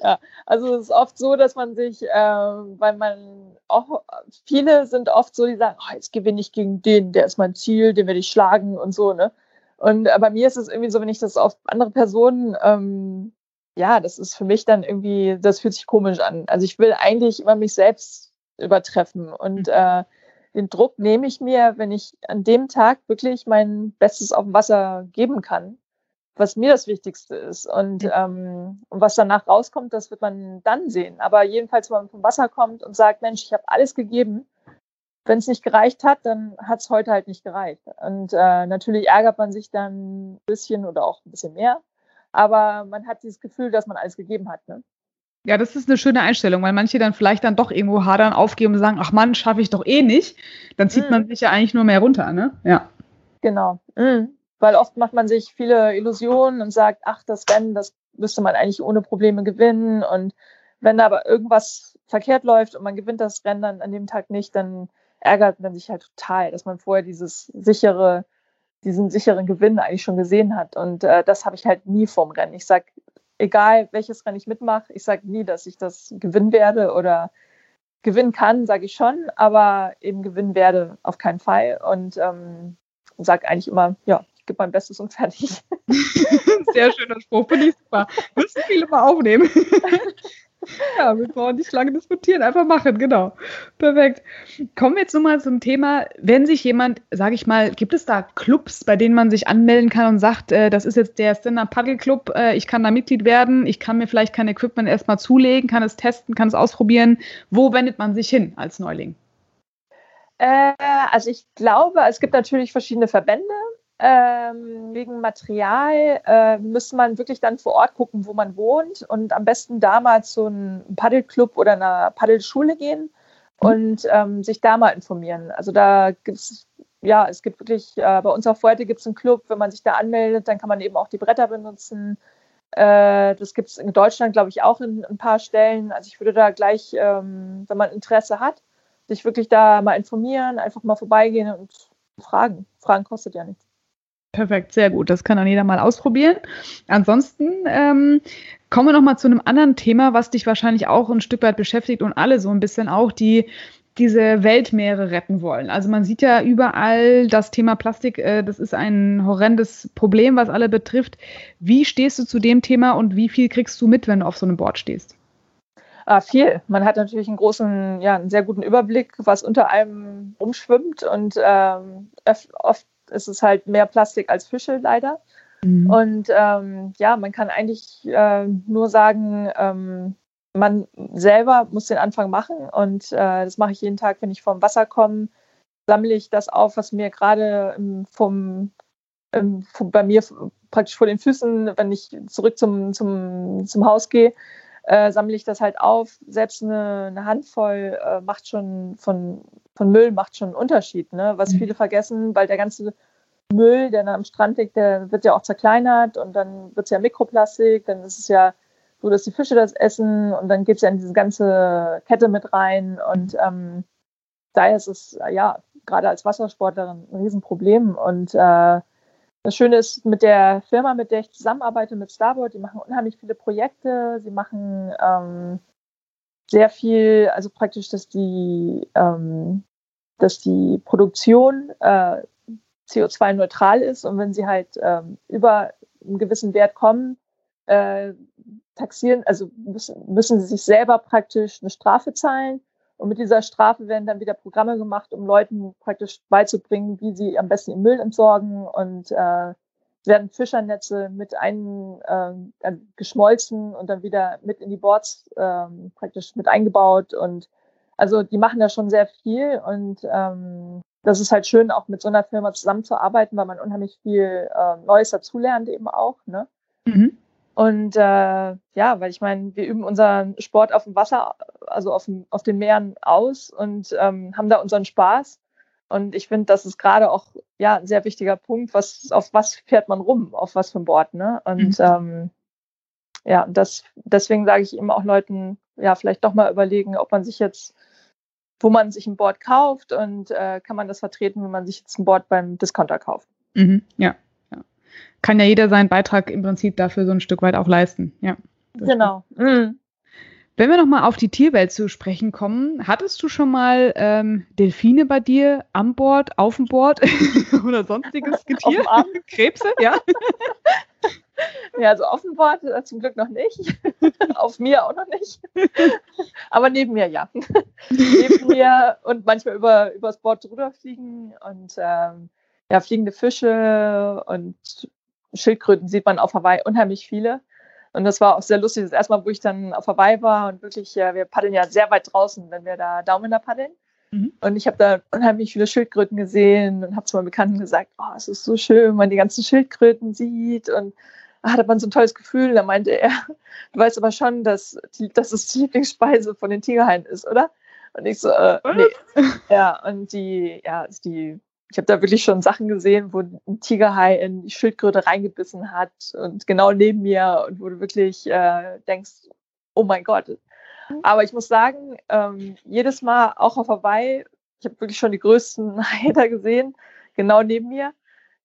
ja, also es ist oft so, dass man sich, äh, weil man auch viele sind oft so, die sagen, oh, jetzt gewinne ich gegen den, der ist mein Ziel, den werde ich schlagen und so, ne? Und äh, bei mir ist es irgendwie so, wenn ich das auf andere Personen, ähm, ja, das ist für mich dann irgendwie, das fühlt sich komisch an. Also ich will eigentlich immer mich selbst übertreffen und mhm. äh, den Druck nehme ich mir, wenn ich an dem Tag wirklich mein Bestes auf dem Wasser geben kann, was mir das Wichtigste ist. Und, ähm, und was danach rauskommt, das wird man dann sehen. Aber jedenfalls, wenn man vom Wasser kommt und sagt, Mensch, ich habe alles gegeben, wenn es nicht gereicht hat, dann hat es heute halt nicht gereicht. Und äh, natürlich ärgert man sich dann ein bisschen oder auch ein bisschen mehr. Aber man hat dieses Gefühl, dass man alles gegeben hat. Ne? Ja, das ist eine schöne Einstellung, weil manche dann vielleicht dann doch irgendwo hadern, aufgeben und sagen, ach Mann, schaffe ich doch eh nicht. Dann zieht mm. man sich ja eigentlich nur mehr runter, ne? Ja. Genau. Mm. Weil oft macht man sich viele Illusionen und sagt, ach, das Rennen, das müsste man eigentlich ohne Probleme gewinnen. Und wenn aber irgendwas verkehrt läuft und man gewinnt das Rennen dann an dem Tag nicht, dann ärgert man sich halt total, dass man vorher dieses sichere, diesen sicheren Gewinn eigentlich schon gesehen hat. Und äh, das habe ich halt nie vorm Rennen. Ich sage, egal welches Rennen ich mitmache, ich sage nie, dass ich das gewinnen werde oder gewinnen kann, sage ich schon, aber eben gewinnen werde auf keinen Fall. Und ähm, sage eigentlich immer, ja, ich gebe mein Bestes und fertig. [laughs] Sehr schöner Spruch, finde ich super. Müssen viele mal aufnehmen. [laughs] [laughs] Ja, wir brauchen nicht lange diskutieren, einfach machen, genau. Perfekt. Kommen wir jetzt nochmal zum Thema, wenn sich jemand, sage ich mal, gibt es da Clubs, bei denen man sich anmelden kann und sagt, äh, das ist jetzt der Stand-Up Paddle Club, äh, ich kann da Mitglied werden, ich kann mir vielleicht kein Equipment erstmal zulegen, kann es testen, kann es ausprobieren. Wo wendet man sich hin als Neuling? Äh, also ich glaube, es gibt natürlich verschiedene Verbände ähm, wegen Material äh, müsste man wirklich dann vor Ort gucken, wo man wohnt und am besten da mal zu einem Paddelclub oder einer Paddelschule gehen mhm. und ähm, sich da mal informieren. Also da gibt es, ja, es gibt wirklich, äh, bei uns auf Fuerte gibt es einen Club, wenn man sich da anmeldet, dann kann man eben auch die Bretter benutzen. Äh, das gibt es in Deutschland, glaube ich, auch in, in, ein paar Stellen. Also ich würde da gleich, ähm, wenn man Interesse hat, sich wirklich da mal informieren, einfach mal vorbeigehen und fragen. Fragen kostet ja nichts. Perfekt, sehr gut. Das kann dann jeder mal ausprobieren. Ansonsten ähm, kommen wir noch mal zu einem anderen Thema, was dich wahrscheinlich auch ein Stück weit beschäftigt und alle so ein bisschen auch, die diese Weltmeere retten wollen. Also man sieht ja überall das Thema Plastik, äh, das ist ein horrendes Problem, was alle betrifft. Wie stehst du zu dem Thema und wie viel kriegst du mit, wenn du auf so einem Board stehst? Ah, viel. Man hat natürlich einen großen, ja, einen sehr guten Überblick, was unter einem rumschwimmt und ähm, oft ist es halt mehr Plastik als Fische leider. Mhm. Und ähm, ja, man kann eigentlich äh, nur sagen, ähm, man selber muss den Anfang machen und äh, das mache ich jeden Tag, wenn ich vom Wasser komme, sammle ich das auf, was mir gerade vom, vom, bei mir praktisch vor den Füßen, wenn ich zurück zum, zum, zum Haus gehe, äh, sammle ich das halt auf. Selbst eine, eine Handvoll äh, macht schon von, von Müll macht schon einen Unterschied, ne? was mhm. viele vergessen, weil der ganze Müll, der am Strand liegt, der wird ja auch zerkleinert und dann wird es ja Mikroplastik, dann ist es ja so, dass die Fische das essen und dann geht es ja in diese ganze Kette mit rein und ähm, daher ist es ja gerade als Wassersportlerin ein Riesenproblem und äh, das Schöne ist, mit der Firma, mit der ich zusammenarbeite, mit Starboard, die machen unheimlich viele Projekte. Sie machen ähm, sehr viel, also praktisch, dass die, ähm, dass die Produktion äh, CO2-neutral ist und wenn sie halt ähm, über einen gewissen Wert kommen, äh, taxieren, also müssen, müssen sie sich selber praktisch eine Strafe zahlen und mit dieser Strafe werden dann wieder Programme gemacht, um Leuten praktisch beizubringen, wie sie am besten den Müll entsorgen. Und äh, werden Fischernetze mit ein, äh, geschmolzen und dann wieder mit in die Boards äh, praktisch mit eingebaut. Und also die machen da schon sehr viel. Und ähm, das ist halt schön, auch mit so einer Firma zusammenzuarbeiten, weil man unheimlich viel äh, Neues dazulernt eben auch. Ne? Mhm. Und äh, ja, weil ich meine, wir üben unseren Sport auf dem Wasser, also auf, dem, auf den Meeren aus und ähm, haben da unseren Spaß. Und ich finde, das ist gerade auch ja ein sehr wichtiger Punkt, was auf was fährt man rum, auf was für ein Board, ne? Und mhm. ähm, ja, das deswegen sage ich eben auch Leuten, ja, vielleicht doch mal überlegen, ob man sich jetzt, wo man sich ein Board kauft und äh, kann man das vertreten, wenn man sich jetzt ein Board beim Discounter kauft. Mhm, ja kann ja jeder seinen Beitrag im Prinzip dafür so ein Stück weit auch leisten. Ja. Genau. Mhm. Wenn wir nochmal auf die Tierwelt zu sprechen kommen, hattest du schon mal ähm, Delfine bei dir an Bord, auf dem Bord [laughs] oder sonstiges Getier? [laughs] Krebse, ja? [laughs] Ja, also auf dem Bord äh, zum Glück noch nicht. auf mir auch noch nicht. Aber neben mir ja. neben mir und manchmal über, übers Board drüber fliegen und ähm, ja, fliegende Fische und Schildkröten sieht man auf Hawaii unheimlich viele. Und das war auch sehr lustig. Das erste Mal, wo ich dann auf Hawaii war und wirklich, ja, wir paddeln ja sehr weit draußen, wenn wir da Daumen da paddeln. Mhm. Und ich habe da unheimlich viele Schildkröten gesehen und habe zu meinem Bekannten gesagt, oh, es ist so schön, wenn man die ganzen Schildkröten sieht und ah, hat man so ein tolles Gefühl. Da meinte er, du weißt aber schon, dass, die, dass es die Lieblingsspeise von den Tigerhaien ist, oder? Und ich so, äh, nee. Ja, und die, ja, die ich habe da wirklich schon Sachen gesehen, wo ein Tigerhai in die Schildkröte reingebissen hat und genau neben mir und wo du wirklich äh, denkst, oh mein Gott. Aber ich muss sagen, ähm, jedes Mal auch auf Hawaii, ich habe wirklich schon die größten [laughs] Haie da gesehen, genau neben mir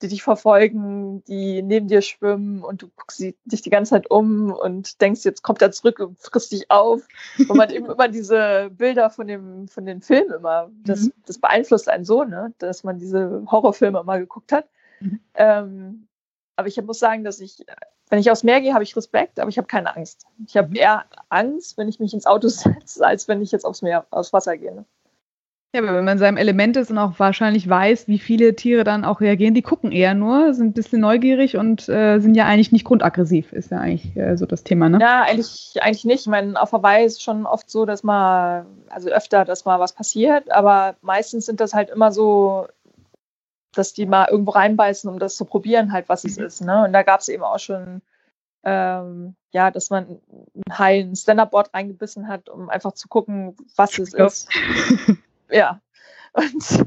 die dich verfolgen, die neben dir schwimmen und du guckst dich die ganze Zeit um und denkst, jetzt kommt er zurück und frisst dich auf. Und man [laughs] eben immer diese Bilder von dem, von den Filmen immer, das, mhm. das beeinflusst einen so, ne, dass man diese Horrorfilme immer geguckt hat. Mhm. Ähm, aber ich muss sagen, dass ich, wenn ich aufs Meer gehe, habe ich Respekt, aber ich habe keine Angst. Ich habe mhm. eher Angst, wenn ich mich ins Auto [laughs] setze, als wenn ich jetzt aufs Meer, aufs Wasser gehe. Ne? Ja, aber wenn man in seinem Element ist und auch wahrscheinlich weiß, wie viele Tiere dann auch reagieren, die gucken eher nur, sind ein bisschen neugierig und äh, sind ja eigentlich nicht grundaggressiv, ist ja eigentlich äh, so das Thema, ne? Ja, eigentlich, eigentlich nicht. Ich meine, auf Hawaii ist es schon oft so, dass mal, also öfter, dass mal was passiert, aber meistens sind das halt immer so, dass die mal irgendwo reinbeißen, um das zu probieren, halt, was es mhm. ist. Ne? Und da gab es eben auch schon, ähm, ja, dass man ein Hai ein Stand-Up-Board reingebissen hat, um einfach zu gucken, was es ist. [laughs] ja. Und,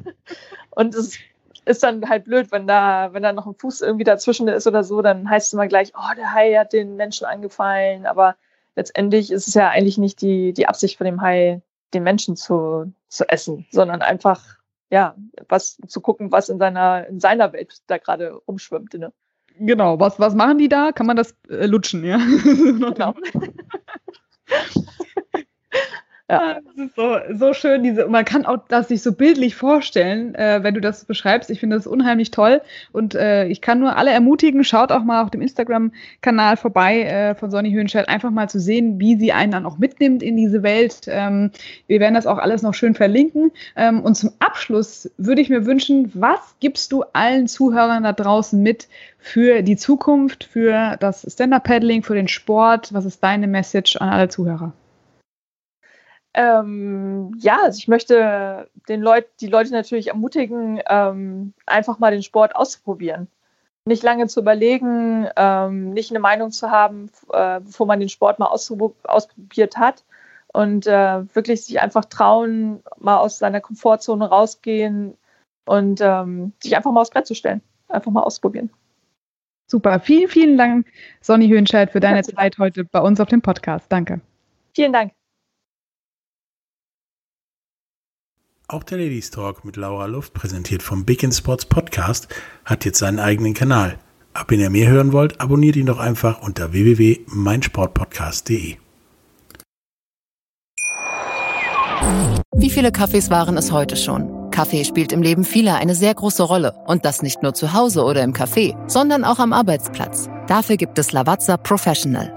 und es ist dann halt blöd, wenn da, wenn da noch ein Fuß irgendwie dazwischen ist oder so, dann heißt es immer gleich, oh, der Hai hat den Menschen angefallen. Aber letztendlich ist es ja eigentlich nicht die, die Absicht von dem Hai, den Menschen zu, zu essen, sondern einfach, ja, was zu gucken, was in seiner, in seiner Welt da gerade rumschwimmt. Ne? Genau, was, was machen die da? Kann man das äh, lutschen, ja? [laughs] genau. [laughs] [laughs] Ja. Ah, das ist so, so schön. Diese, man kann auch das sich so bildlich vorstellen, äh, wenn du das beschreibst. Ich finde das unheimlich toll. Und äh, ich kann nur alle ermutigen, schaut auch mal auf dem Instagram-Kanal vorbei äh, von Sonny Höhenscheid, einfach mal zu sehen, wie sie einen dann auch mitnimmt in diese Welt. Ähm, wir werden das auch alles noch schön verlinken. Ähm, und zum Abschluss würde ich mir wünschen, was gibst du allen Zuhörern da draußen mit für die Zukunft, für das Stand-Up-Paddling, für den Sport? Was ist deine Message an alle Zuhörer? Ähm, ja, also ich möchte den Leut die Leute natürlich ermutigen, ähm, einfach mal den Sport auszuprobieren. Nicht lange zu überlegen, ähm, nicht eine Meinung zu haben, äh, bevor man den Sport mal ausprobiert hat. Und äh, wirklich sich einfach trauen, mal aus seiner Komfortzone rausgehen und ähm, sich einfach mal aufs Brett zu stellen. Einfach mal ausprobieren. Super. Vielen, vielen Dank, Sonny Höhenscheid, für deine Zeit heute bei uns auf dem Podcast. Danke. Vielen Dank. Auch der Ladies Talk mit Laura Luft, präsentiert vom Big in Sports Podcast, hat jetzt seinen eigenen Kanal. Ab wenn ihr mehr hören wollt, abonniert ihn doch einfach unter www.meinsportpodcast.de. Wie viele Kaffees waren es heute schon? Kaffee spielt im Leben vieler eine sehr große Rolle. Und das nicht nur zu Hause oder im Café, sondern auch am Arbeitsplatz. Dafür gibt es Lavazza Professional.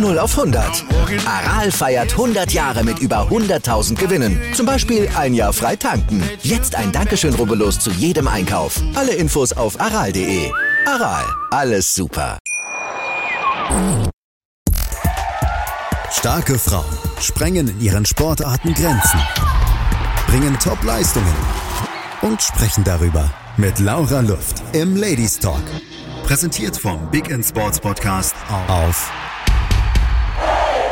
Von 0 auf 100. Aral feiert 100 Jahre mit über 100.000 Gewinnen. Zum Beispiel ein Jahr frei tanken. Jetzt ein Dankeschön, rubbellos zu jedem Einkauf. Alle Infos auf aral.de. Aral, alles super. Starke Frauen sprengen in ihren Sportarten Grenzen, bringen Top-Leistungen und sprechen darüber mit Laura Luft im Ladies Talk. Präsentiert vom Big Sports Podcast auf